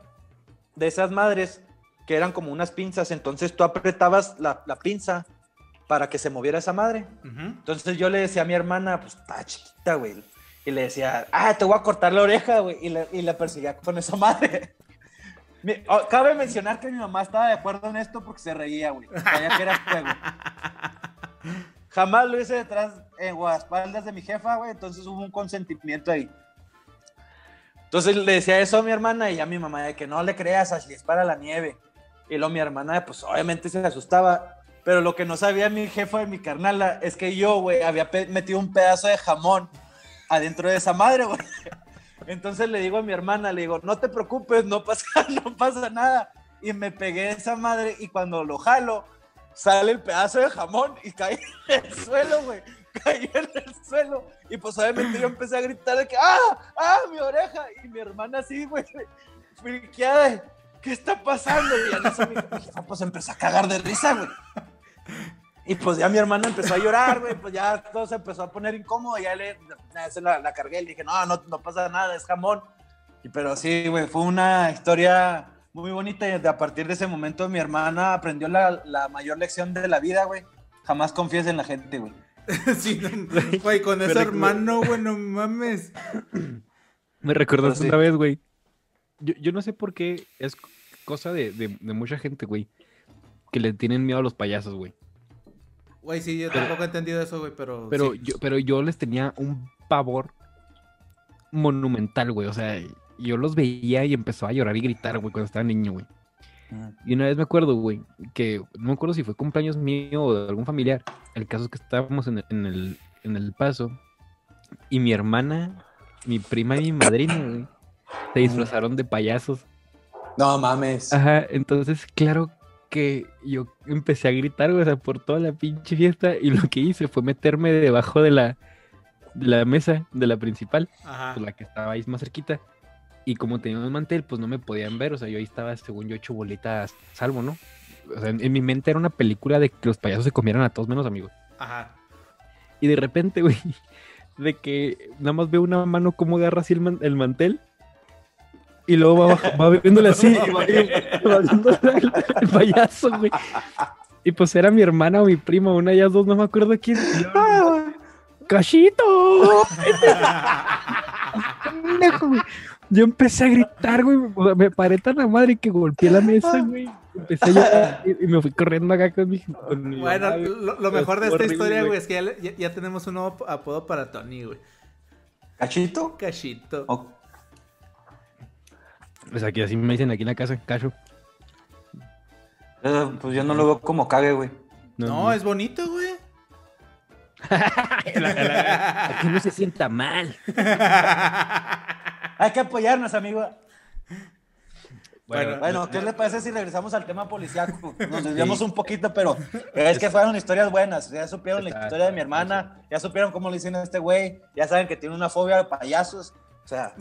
de esas madres que eran como unas pinzas, entonces tú apretabas la, la pinza para que se moviera esa madre. Entonces yo le decía a mi hermana, pues está chiquita, güey. Y le decía, ah, te voy a cortar la oreja, güey. Y, le- y la perseguía con esa madre. [LAUGHS] Mi- oh, cabe mencionar que mi mamá estaba de acuerdo en esto porque se reía, güey. Sabía que era [LAUGHS] juego. Jamás lo hice detrás, en guardaespaldas de mi jefa, güey. Entonces hubo un consentimiento ahí. Entonces le decía eso a mi hermana y ya mi mamá de que no le creas, Ashley, es para la nieve. Y luego mi hermana, pues obviamente se asustaba. Pero lo que no sabía mi jefa y mi carnala es que yo, güey, había metido un pedazo de jamón adentro de esa madre, güey. [LAUGHS] Entonces le digo a mi hermana, le digo, no te preocupes, no pasa, [LAUGHS] no pasa nada. Y me pegué esa madre y cuando lo jalo, sale el pedazo de jamón y cae [LAUGHS] en el suelo, güey. [LAUGHS] Cayó en el suelo. Y pues obviamente yo empecé a gritar de que, ¡ah! ¡ah! Mi oreja. Y mi hermana así, güey, friqueada. de, ¿Qué está pasando? Y en eso mi, mi jefa pues empezó a cagar de risa, güey. Y pues ya mi hermana empezó a llorar, güey, pues ya todo se empezó a poner incómodo, ya le, se la, la cargué, le dije, no, no, no pasa nada, es jamón. Y pero sí, güey, fue una historia muy bonita y a partir de ese momento mi hermana aprendió la, la mayor lección de la vida, güey. Jamás confíes en la gente, güey. [LAUGHS] Sí, no, güey, con ese hermano, güey, no mames. [CLEARS THROAT] Me recordaste sí. una vez, güey. Yo, yo no sé por qué es cosa de, de, de mucha gente, güey, que le tienen miedo a los payasos, güey. Güey, sí, yo tampoco he entendido eso, güey, pero. Pero, sí. yo, pero yo les tenía un pavor monumental, güey. O sea, yo los veía y empezaba a llorar y gritar, güey, cuando estaba niño, güey. Y una vez me acuerdo, güey, que no me acuerdo si fue cumpleaños mío o de algún familiar. El caso es que estábamos en el, en el, en el paso y mi hermana, mi prima y mi madrina, güey, se disfrazaron de payasos. No mames. Ajá, entonces, claro que yo empecé a gritar, güey, o sea, por toda la pinche fiesta y lo que hice fue meterme debajo de la, de la mesa, de la principal, Ajá. pues, la que estaba ahí más cerquita. Y como tenía un mantel, pues no me podían ver, o sea, yo ahí estaba, según yo, hecho bolitas salvo, ¿no? O sea, en, en mi mente era una película de que los payasos se comieran a todos menos amigos. Ajá. Y de repente, [LAUGHS] güey, de que nada más veo una mano como agarra así el, man- el mantel. Y luego va, va viéndole así, [LAUGHS] y va, el, payaso, güey. Y pues era mi hermana o mi prima, una de ellas dos, no me acuerdo quién. Yo, ¡Cachito! [LAUGHS] Yo empecé a gritar, güey. me paré tan a madre que golpeé la mesa, [LAUGHS] güey. Empecé a llorar y me fui corriendo acá con mi, con mi Bueno, mamá, lo, lo mejor de esta horrible, historia, güey. es que ya, ya- ya tenemos un nuevo apodo para Tony, güey. ¿Cachito? Cachito. O- Pues aquí así me dicen aquí en la casa, cacho. eh, pues yo no lo veo como cague, güey. No, es bonito, güey. [LAUGHS] [LAUGHS] Aquí no se sienta mal. Hay que apoyarnos, amigo. Bueno, Bueno, ¿qué le parece si regresamos al tema policiaco? [LAUGHS] Nos desviamos un poquito, pero es que fueron historias buenas. Ya supieron la historia de mi hermana, ya supieron cómo le hicieron a este güey, ya saben que tiene una fobia de payasos. O sea,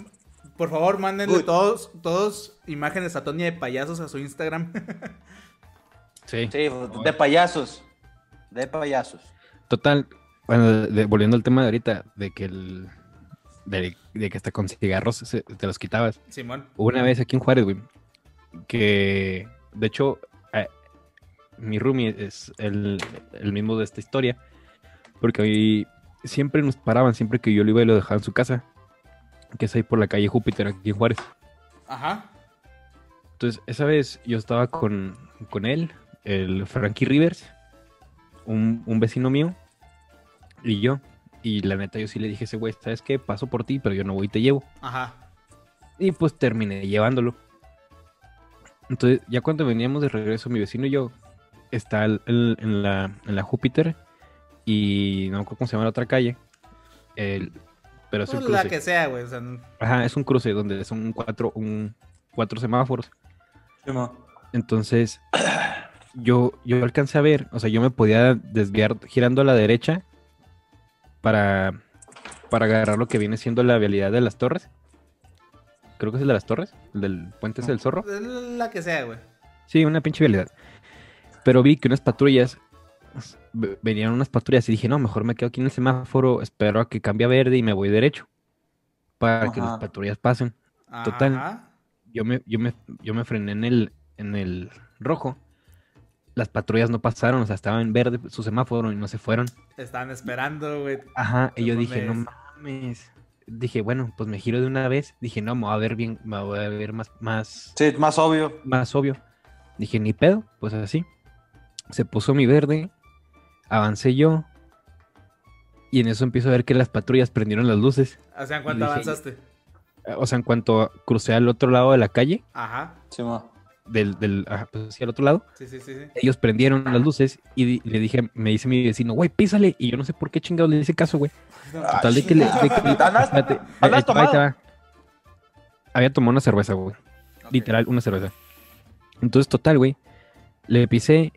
Por favor, mándenle todos, todos imágenes a Tony de payasos a su Instagram. [LAUGHS] Sí. sí, de payasos. De payasos. Total. Bueno, de- volviendo al tema de ahorita, de que el. De, de que hasta con cigarros se- te los quitabas. Simón. Hubo una vez aquí en Juárez, güey, que de hecho eh, mi roomie es el, el mismo de esta historia, porque ahí siempre nos paraban, siempre que yo lo iba y lo dejaba en su casa, que es ahí por la calle Júpiter, aquí en Juárez. Ajá. Entonces, esa vez yo estaba con, con él, el Frankie Rivers, un, un vecino mío, y yo. Y la neta, yo sí le dije a ese güey, ¿sabes qué? Paso por ti, pero yo no voy y te llevo. Ajá. Y pues terminé llevándolo. Entonces, ya cuando veníamos de regreso, mi vecino y yo, está el- el- en, la, en la Júpiter y no me acuerdo cómo se llama la otra calle. El- pero es un Pues la cruce. que sea, güey. O sea, n- Ajá, es un cruce donde son cuatro, un, cuatro semáforos. Sí. Entonces, yo, yo alcancé a ver, o sea, yo me podía desviar girando a la derecha para, para agarrar lo que viene siendo la vialidad de las torres. Creo que es el de las torres, el del puente ese del zorro. la que sea, güey. Sí, una pinche vialidad. Pero vi que unas patrullas, venían unas patrullas y dije, no, mejor me quedo aquí en el semáforo, espero a que cambie a verde y me voy derecho. Para que las patrullas pasen. Total. Ajá. Yo me, yo me, yo me frené en el, en el rojo. Las patrullas no pasaron, o sea, estaba en verde su semáforo y no se fueron. Estaban esperando, güey. Ajá, y yo dije, no mames. Dije, bueno, pues me giro de una vez. Dije, no, me voy a ver bien, me voy a ver más, más, Sí, más obvio. más obvio. Dije, ni pedo, pues así. Se puso mi verde, avancé yo. Y en eso empiezo a ver que las patrullas prendieron las luces. O sea, ¿en cuánto Dije, avanzaste? O sea, en cuanto crucé al otro lado de la calle, Ajá. Sí, mo. Del, del, ajá, pues sí, al otro lado, Sí, sí, sí, sí. ellos prendieron las luces y le dije, me dice mi vecino, güey, písale. Y yo no sé por qué chingados le hice caso, güey. Total de que le. de que le- [LAUGHS] ¿Andas- espérate, andas ahí- te tomado? va. Había tomado una cerveza, güey. Literal, una cerveza. Entonces, total, güey. Le pisé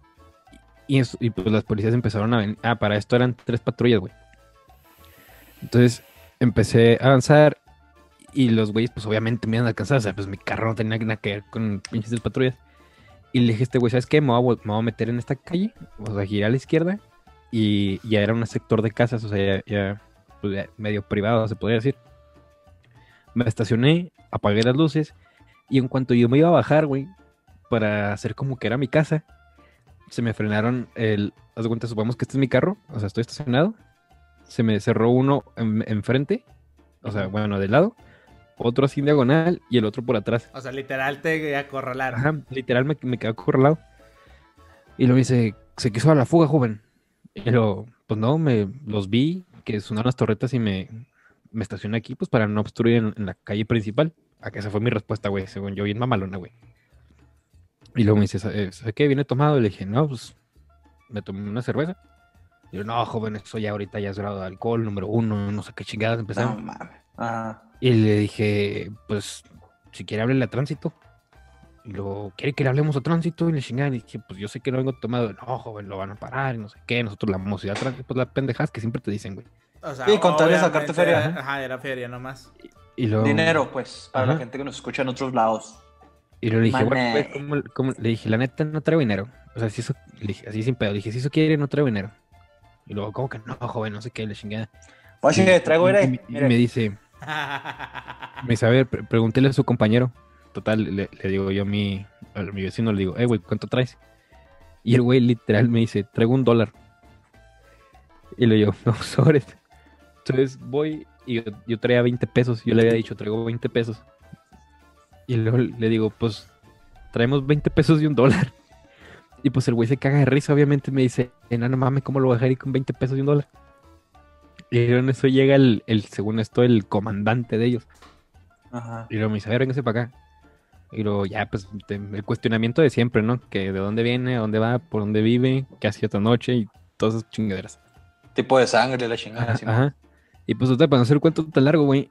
y, y, pues las policías empezaron a venir. Ah, para esto eran tres patrullas, güey. Entonces empecé a avanzar y los güeyes, pues obviamente me iban a alcanzar. O sea, pues mi carro no tenía nada que ver con pinches patrullas. Y le dije a este güey, ¿sabes qué? Me voy, a, me voy a meter en esta calle. O sea, giré a la izquierda. Y ya era un sector de casas, o sea, ya, ya, pues, ya medio privado, se podría decir. Me estacioné, apagué las luces. Y en cuanto yo me iba a bajar, güey, para hacer como que era mi casa, se me frenaron el. Haz de cuenta, supongamos que este es mi carro, o sea, estoy estacionado. Se me cerró uno en- enfrente, o sea, bueno, de lado, otro así en diagonal y el otro por atrás. O sea, literal te acorralaron. Ajá, literal me, me quedé acorralado. Y luego dice, se quiso a la fuga, joven. Y luego, pues no, me los vi, que sonaron las torretas y me, me estacioné aquí, pues para no obstruir en, en la calle principal. A que esa fue mi respuesta, güey, según yo, bien mamalona, güey. Y luego me dice, "¿Sabe- ¿sabe qué? ¿Viene tomado? Y le dije, no, pues me tomé una cerveza. Y yo, no, joven, eso ya ahorita ya es grado de alcohol, número uno, no sé qué chingadas No empezaron. mames. Ajá. Y le dije, pues, si quiere háblele a tránsito. Y luego, ¿quiere que le hablemos a tránsito? Y le chingada. Y dije, pues yo sé que no vengo tomado. No, joven, lo van a parar y no sé qué. Nosotros la vamos a ir a tránsito. Pues las pendejadas que siempre te dicen, güey. O sea, Sí, con tal de sacarte feria. Ajá, era feria nomás. Y luego, Dinero, pues, para Ajá. la gente que nos escucha en otros lados. Y luego le dije, bueno, güey, ¿cómo- cómo? Le dije, la neta, no traigo dinero. O sea, si eso, le dije, así sin pedo. Le dije, si eso quiere, no traigo dinero. Y luego, ¿cómo que no, joven? No sé qué, le chingada. Oye, Y- traigo, y- y me dice, [LAUGHS] Me dice, a ver, pre- pregúntele a su compañero. Total, le, digo yo a mi, a mi vecino, le digo, eh, güey, ¿cuánto traes? Y el güey literal me dice, traigo un dólar. Y le digo, [LAUGHS] no, sobres. Entonces voy y yo, traía 20 pesos. Yo le había dicho, traigo 20 pesos. Y luego le digo, pues, traemos 20 pesos y un dólar. [LAUGHS] Y pues el güey se caga de risa, obviamente me dice, "Eh, no, no mames, ¿cómo lo voy a dejar con 20 pesos y un dólar? Y luego en eso llega el, el, según esto, el comandante de ellos. Ajá. Y luego me dice, a ver, véngase para acá. Y luego ya, pues, te- el cuestionamiento de siempre, ¿no? Que de dónde viene, a dónde va, por dónde vive, qué hacía esta noche y todas esas chingaderas. Tipo de sangre, la chingada. Ajá. ajá. Y pues, para no hacer el cuento tan largo, güey,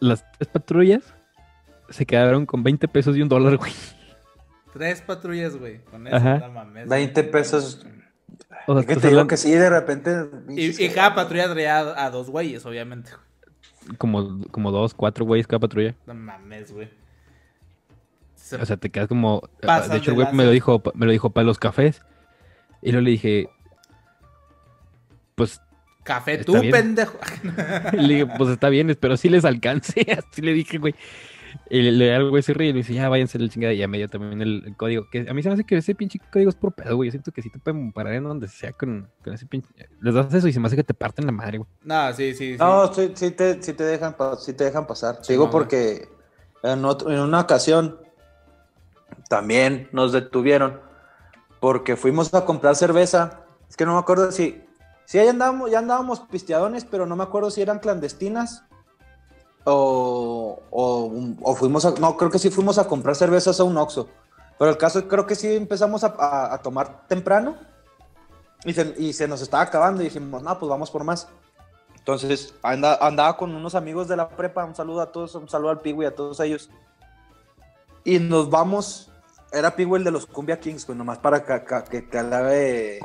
las tres patrullas se quedaron con 20 pesos y un dólar, güey. Tres patrullas, güey. Con eso, no mames. 20 pesos. O sea, Es que te digo hablando que sí, de repente. Y, y cada patrulla traía a, a dos güeyes, obviamente. como, como dos, cuatro güeyes cada patrulla. No mames, güey. Se- O sea, te quedas como. De hecho, el güey me lo dijo, me lo dijo para los cafés. Y luego le dije, pues Café tú, bien. pendejo. [LAUGHS] le dije, pues está bien, espero sí les alcance. [LAUGHS] Así le dije, güey. Y le, le al güey se ríe y le dice, ya váyanse la chingada. Y ya me dio también el, el código. Que a mí se me hace que ese pinche código es por pedo, güey. Yo siento que sí te pueden parar en donde sea con, con ese pinche. Les das eso y se me hace que te parten la madre, güey. No, sí, sí, sí. No, sí, sí te, sí te dejan, sí te dejan pasar. Sí, Digo mamá. porque en, otro- en una ocasión también nos detuvieron porque fuimos a comprar cerveza. Es que no me acuerdo si, si ya andábamos, ya andábamos pisteadones, pero no me acuerdo si eran clandestinas o, o, o fuimos a, no, creo que sí fuimos a comprar cervezas a un Oxxo. Pero el caso creo que sí empezamos a, a- a tomar temprano y se, y se nos estaba acabando y dijimos, no, pues vamos por más. Entonces anda- andaba con unos amigos de la prepa, un saludo a todos, un saludo al Pigui, a todos ellos. Y nos vamos, era Pigui el de los Cumbia Kings, pues nomás para ca- que cabe...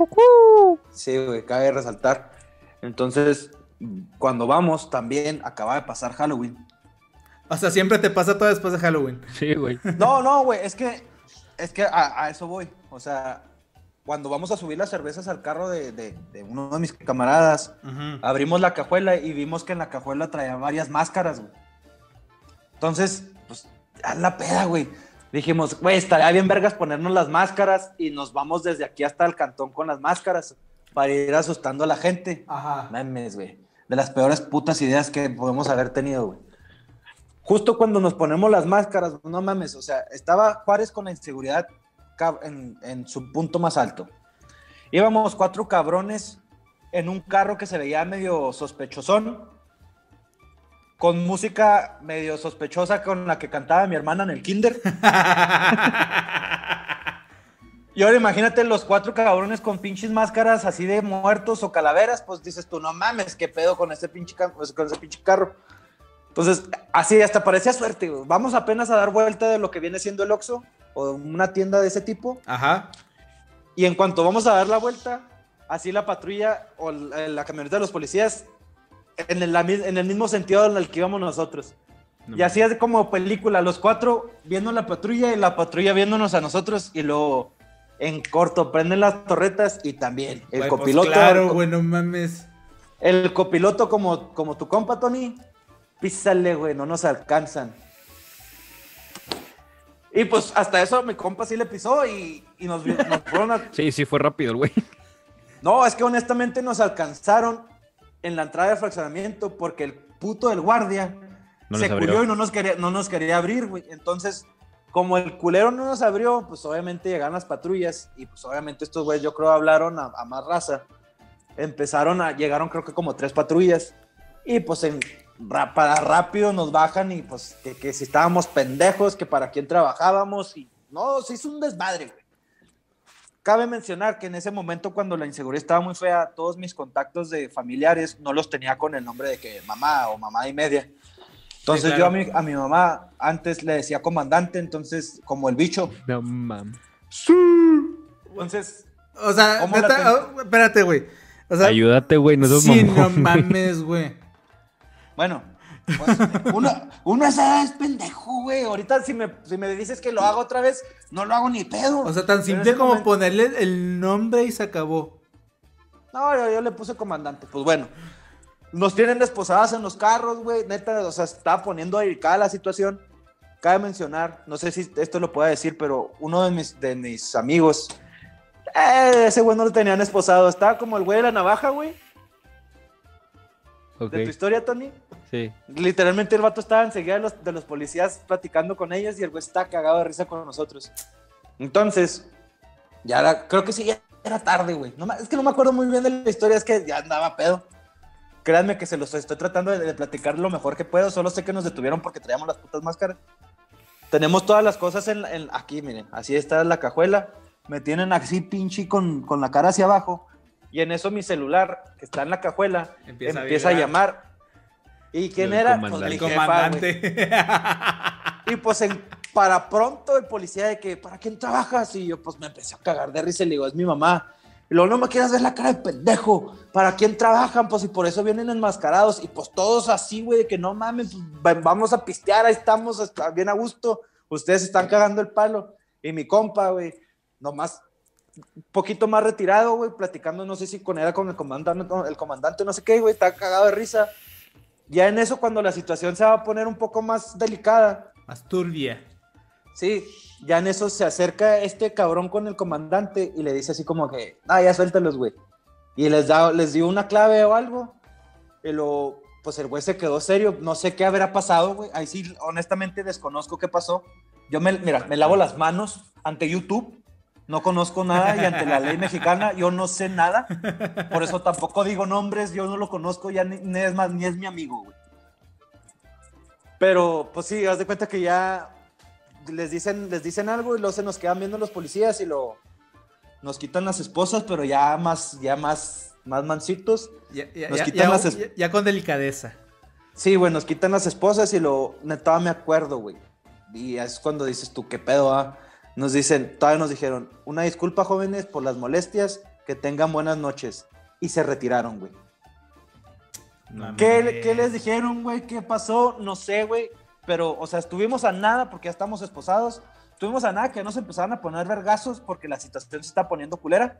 Sí, güey, cabe resaltar. Entonces, cuando vamos, también acaba de pasar Halloween. O sea, siempre te pasa todo después de Halloween. Sí, güey. No, no, güey, es que, es que a, a eso voy. O sea, cuando vamos a subir las cervezas al carro de, de- de uno de mis camaradas, abrimos la cajuela y vimos que en la cajuela traía varias máscaras, güey. Entonces, pues, a la peda, güey. Dijimos, güey, estaría bien vergas ponernos las máscaras y nos vamos desde aquí hasta el cantón con las máscaras para ir asustando a la gente. Ajá. Memes, güey. De las peores putas ideas que podemos haber tenido, güey. Justo cuando nos ponemos las máscaras, no mames, o sea, estaba Juárez con la inseguridad en su punto más alto. Íbamos cuatro cabrones en un carro que se veía medio sospechosón, con música medio sospechosa con la que cantaba mi hermana en el kinder. [LAUGHS] Y ahora imagínate los cuatro cabrones con pinches máscaras así de muertos o calaveras, pues dices tú, no mames, qué pedo con ese pinche, pues, con ese pinche carro. Entonces, así hasta parecía suerte. Vamos apenas a dar vuelta de lo que viene siendo el Oxxo o una tienda de ese tipo. Ajá. Y en cuanto vamos a dar la vuelta, así la patrulla o la, la camioneta de los policías en el, en el mismo sentido en el que íbamos nosotros. No y así es como película, los cuatro viendo la patrulla y la patrulla viéndonos a nosotros y luego en corto prenden las torretas y también el Güey, pues copiloto. claro, güey, no mames. El copiloto como, como tu compa, Tony, písale, güey, no nos alcanzan. Y pues hasta eso mi compa sí le pisó y, y nos, nos fueron a... [LAUGHS] Sí, sí, fue rápido el güey. No, es que honestamente nos alcanzaron en la entrada de fraccionamiento porque el puto del guardia No se culió y no nos quería, no nos quería abrir, güey. Entonces, como el culero no nos abrió, pues obviamente llegaron las patrullas y pues obviamente estos güeyes yo creo hablaron a, a más raza. Empezaron a, llegaron creo que como tres patrullas y pues en, ra- para rápido nos bajan y pues que, que si estábamos pendejos, que para quién trabajábamos y no, se hizo un desmadre, güey. Cabe mencionar que en ese momento cuando la inseguridad estaba muy fea, todos mis contactos de familiares no los tenía con el nombre de que mamá o mamá y media. Entonces Sí, yo a mi, a mi mamá antes le decía comandante, entonces como el bicho. No mames. Entonces, O sea, ¿Cómo la neta, ten- oh, espérate, güey. O sea, Ayúdate, güey, no seas sí, mamón. no mames, [LAUGHS] güey. bueno, pues, uno, uno a esa edad es pendejo, güey. Ahorita si me, si me dices que lo hago otra vez, no lo hago ni pedo. O sea, tan simple como momento- ponerle el nombre y se acabó. No, yo, yo le puse comandante. Pues bueno, nos tienen desposadas en los carros, güey. Neta, o sea, está poniendo delicada la situación. Cabe mencionar, no sé si esto lo pueda decir, pero uno de mis, de mis amigos, eh, ese güey no lo tenían esposado. Estaba como el güey de la navaja, güey. De tu historia, Tony. sí. Literalmente el vato estaba enseguida de los, de los policías platicando con ellos y el güey está cagado de risa con nosotros. Entonces, ya era, creo que sí, ya era tarde, güey. No, es que no me acuerdo muy bien de la historia, es que ya andaba pedo. Créanme que se los estoy tratando de, de platicar lo mejor que puedo, solo sé que nos detuvieron porque traíamos las putas máscaras. Tenemos todas las cosas en, en- aquí, miren, así está la cajuela. Me tienen así pinche con, con la cara hacia abajo. Y en eso mi celular, que está en la cajuela, Empieza empieza, a a, llamar. ¿Y quién El era? comandante. Pues, El mi jefa, comandante. Y pues en- para pronto el policía de que, ¿para quién trabajas? Y yo pues me empecé a cagar de risa y le digo, es mi mamá. Y luego no me quieras ver la cara de pendejo. ¿Para quién trabajan? Pues y por eso vienen enmascarados. Y pues todos así, güey, de que no mames, pues, va- vamos a pistear, ahí estamos, está bien a gusto. Ustedes están cagando el palo. Y mi compa, güey, nomás un poquito más retirado, güey, platicando, no sé si con era con el comandante, el comandante, no sé qué, güey, está cagado de risa. Ya en eso, cuando la situación se va a poner un poco más delicada, Más turbia. Sí, ya en eso se acerca este cabrón con el comandante y le dice así como que, ah, ya suéltalos, güey. Y les, da, les dio una clave o algo. Y lo, pues el güey se quedó serio. No sé qué habrá pasado, güey. Ahí sí, honestamente desconozco qué pasó. Yo me, mira, me lavo las manos ante YouTube. No conozco nada y ante la ley [LAUGHS] mexicana yo no sé nada. Por eso tampoco digo nombres, yo no lo conozco, ya ni, ni es más, ni es mi amigo, güey. Pero, pues sí, haz de cuenta que ya les dicen, les dicen algo y luego se nos quedan viendo los policías y lo nos quitan las esposas, pero ya más, ya más, más mancitos. Ya, ya- Nos quitan ya- las ya- ya con delicadeza. Sí, güey, nos quitan las esposas y lo, neta, me acuerdo, güey. Y es cuando dices tú, ¿qué pedo, ah? Nos dicen, todavía nos dijeron, una disculpa, jóvenes, por las molestias, que tengan buenas noches. Y se retiraron, güey. ¿Qué, qué les dijeron, güey? ¿Qué pasó? No sé, güey. Pero, o sea, estuvimos a nada porque ya estamos esposados. Estuvimos a nada que nos empezaron a poner vergazos porque la situación se está poniendo culera.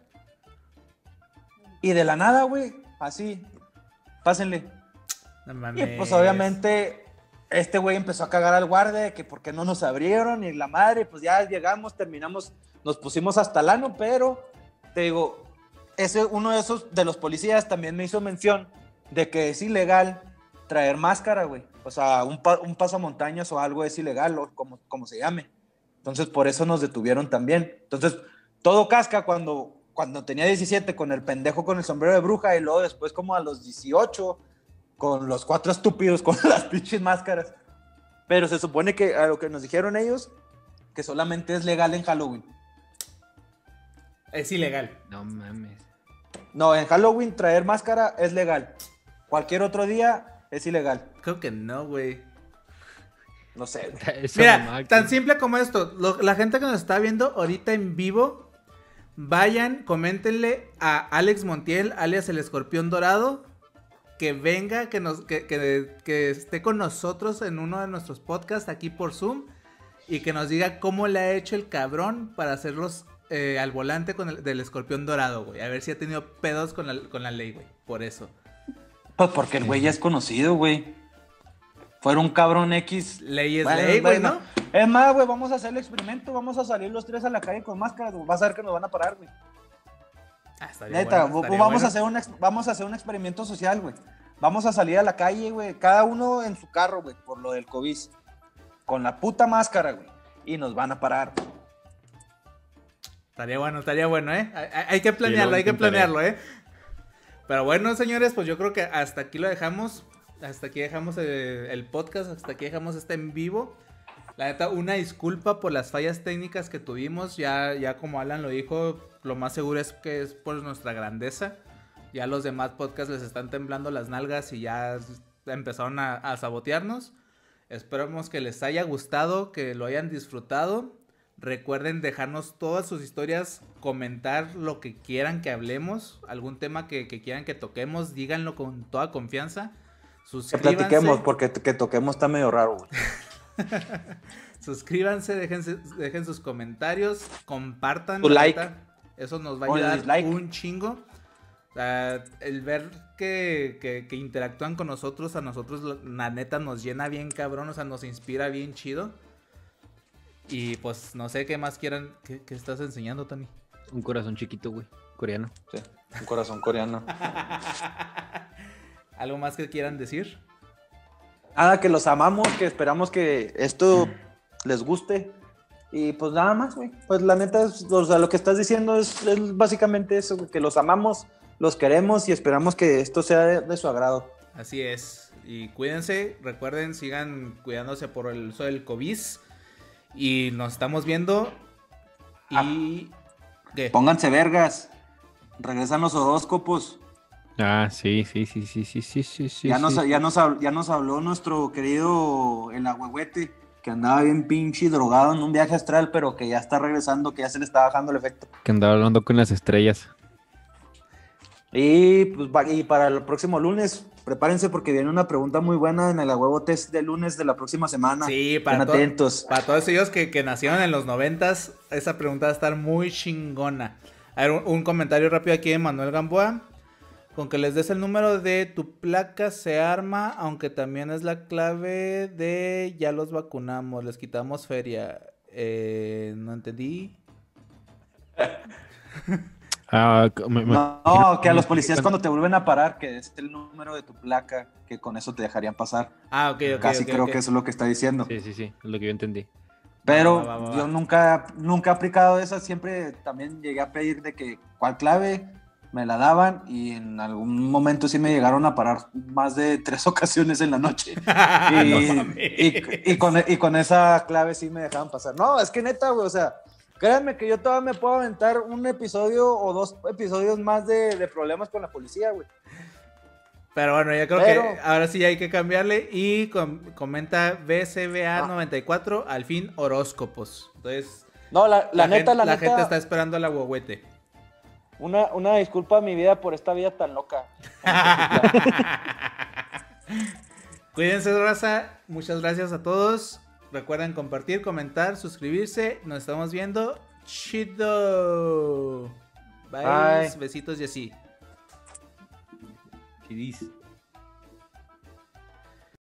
Y de la nada, güey, así, pásenle. No Y pues obviamente este güey empezó a cagar al guardia de que por qué no nos abrieron y la madre, pues ya llegamos, terminamos, nos pusimos hasta el ano, pero te digo, ese, uno de esos de los policías también me hizo mención de que es ilegal traer máscara, güey. O sea, un, pa- un pasamontañas o algo es ilegal, o como, como se llame. Entonces, por eso nos detuvieron también. Entonces, todo casca cuando, cuando tenía 17 con el pendejo con el sombrero de bruja y luego después como a los 18 con los cuatro estúpidos con [LAUGHS] las pinches máscaras. Pero se supone que a lo que nos dijeron ellos, que solamente es legal en Halloween. Es ilegal. No mames. No, en Halloween traer máscara es legal. Cualquier otro día es ilegal. Creo que no, güey. No sé. Mira, tan simple como esto. lo- la gente que nos está viendo ahorita en vivo, vayan, coméntenle a Alex Montiel, alias el escorpión dorado, que venga, que, nos, que, que- que esté con nosotros en uno de nuestros podcasts aquí por Zoom y que nos diga cómo le ha hecho el cabrón para hacerlos eh, al volante con el, del escorpión dorado, güey. A ver si ha tenido pedos con la, con la ley, güey. Por eso. Pues porque el güey ya es conocido, güey. Fuera un cabrón X. Ley es Bueno, ley, güey. ¿no? Es más, güey, vamos a hacer el experimento. Vamos a salir los tres a la calle con máscaras. güey. Vas a ver que nos van a parar, güey. Ah, Neta, bueno, vamos, bueno. a hacer un vamos a hacer un experimento social, güey. Vamos a salir a la calle, güey. Cada uno en su carro, güey, por lo del COVID. Con la puta máscara, güey. Y nos van a parar. Estaría bueno, estaría bueno, ¿eh? Hay, que planearlo, lo hay que planearlo, ¿eh? Pero bueno, señores, pues yo creo que hasta aquí lo dejamos. Hasta aquí dejamos el, podcast, hasta aquí dejamos este en vivo. La neta, una disculpa por las fallas técnicas que tuvimos. Ya, ya como Alan lo dijo, lo más seguro es que es por nuestra grandeza. Ya los demás podcasts les están temblando las nalgas y ya empezaron a, a sabotearnos. Esperamos que les haya gustado, que lo hayan disfrutado. Recuerden dejarnos todas sus historias, comentar lo que quieran que hablemos, algún tema que, que quieran que toquemos, díganlo con toda confianza. Que Suscríbanse, platiquemos, porque que toquemos está medio raro, [LAUGHS] suscríbanse, dejen sus comentarios, compartan. Tu like. Eso nos va a ayudar un chingo. Sea, el ver que, que- que interactúan con nosotros, a nosotros la- la neta nos llena bien cabrón, o sea, nos inspira bien chido. Y pues no sé qué más quieran. ¿Qué, qué estás enseñando, Tony? Un corazón chiquito, güey. Coreano. Sí, un corazón coreano. [LAUGHS] ¿Algo más que quieran decir? Nada, que los amamos, que esperamos que esto les guste. Y pues nada más, güey. Pues la neta, es, o sea, lo que estás diciendo es, es básicamente eso, que los amamos, los queremos y esperamos que esto sea de, de su agrado. Así es. Y cuídense, recuerden, sigan cuidándose por el uso del COVID. Y nos estamos viendo. Y. ¿Qué? Pónganse vergas. Regresan los horóscopos. Ah, sí, sí, sí, sí, sí, sí, sí, sí. ya, sí, nos, sí. ya, nos, ya nos habló nuestro querido el agüehuete, que andaba bien pinche drogado en un viaje astral, pero que ya está regresando, que ya se le está bajando el efecto. Que andaba hablando con las estrellas. Y, pues, y para el próximo lunes, prepárense porque viene una pregunta muy buena en el huevo test de lunes de la próxima semana. Sí, para, Estén atentos. para todos ellos que, que nacieron en los noventas, esa pregunta va a estar muy chingona. A ver, un, un comentario rápido aquí de Manuel Gamboa. Con que les des el número de tu placa se arma, aunque también es la clave de ya los vacunamos, les quitamos feria. Eh, no entendí. [LAUGHS] Ah, me- me- No, no, que a los policías cuando te vuelven a parar, que es el número de tu placa, que con eso te dejarían pasar. Ah, ok, ok. Casi ok, creo ok. que eso es lo que está diciendo. Sí, sí, sí, es lo que yo entendí. Pero Va, va, va, va. yo nunca, nunca he aplicado esa, siempre también llegué a pedir de que, ¿cuál clave? me la daban y en algún momento sí me llegaron a parar más de [LAUGHS] tres ocasiones en la noche. [LAUGHS] y, con, y, con, esa clave sí me dejaban pasar. No, es que neta, güey, o sea, créanme que yo todavía me puedo aventar un episodio o dos episodios más de, de problemas con la policía, güey. Pero bueno, yo creo que ahora sí hay que cambiarle. Y comenta BCBA94, al fin horóscopos. Entonces. No, la, la, neta, la, gente está esperando la huehuete. Una, una disculpa a mi vida por esta vida tan loca. [LAUGHS] Cuídense, raza. Muchas gracias a todos. Recuerden compartir, comentar, suscribirse. Nos estamos viendo. Chido. Bye. Besitos y así.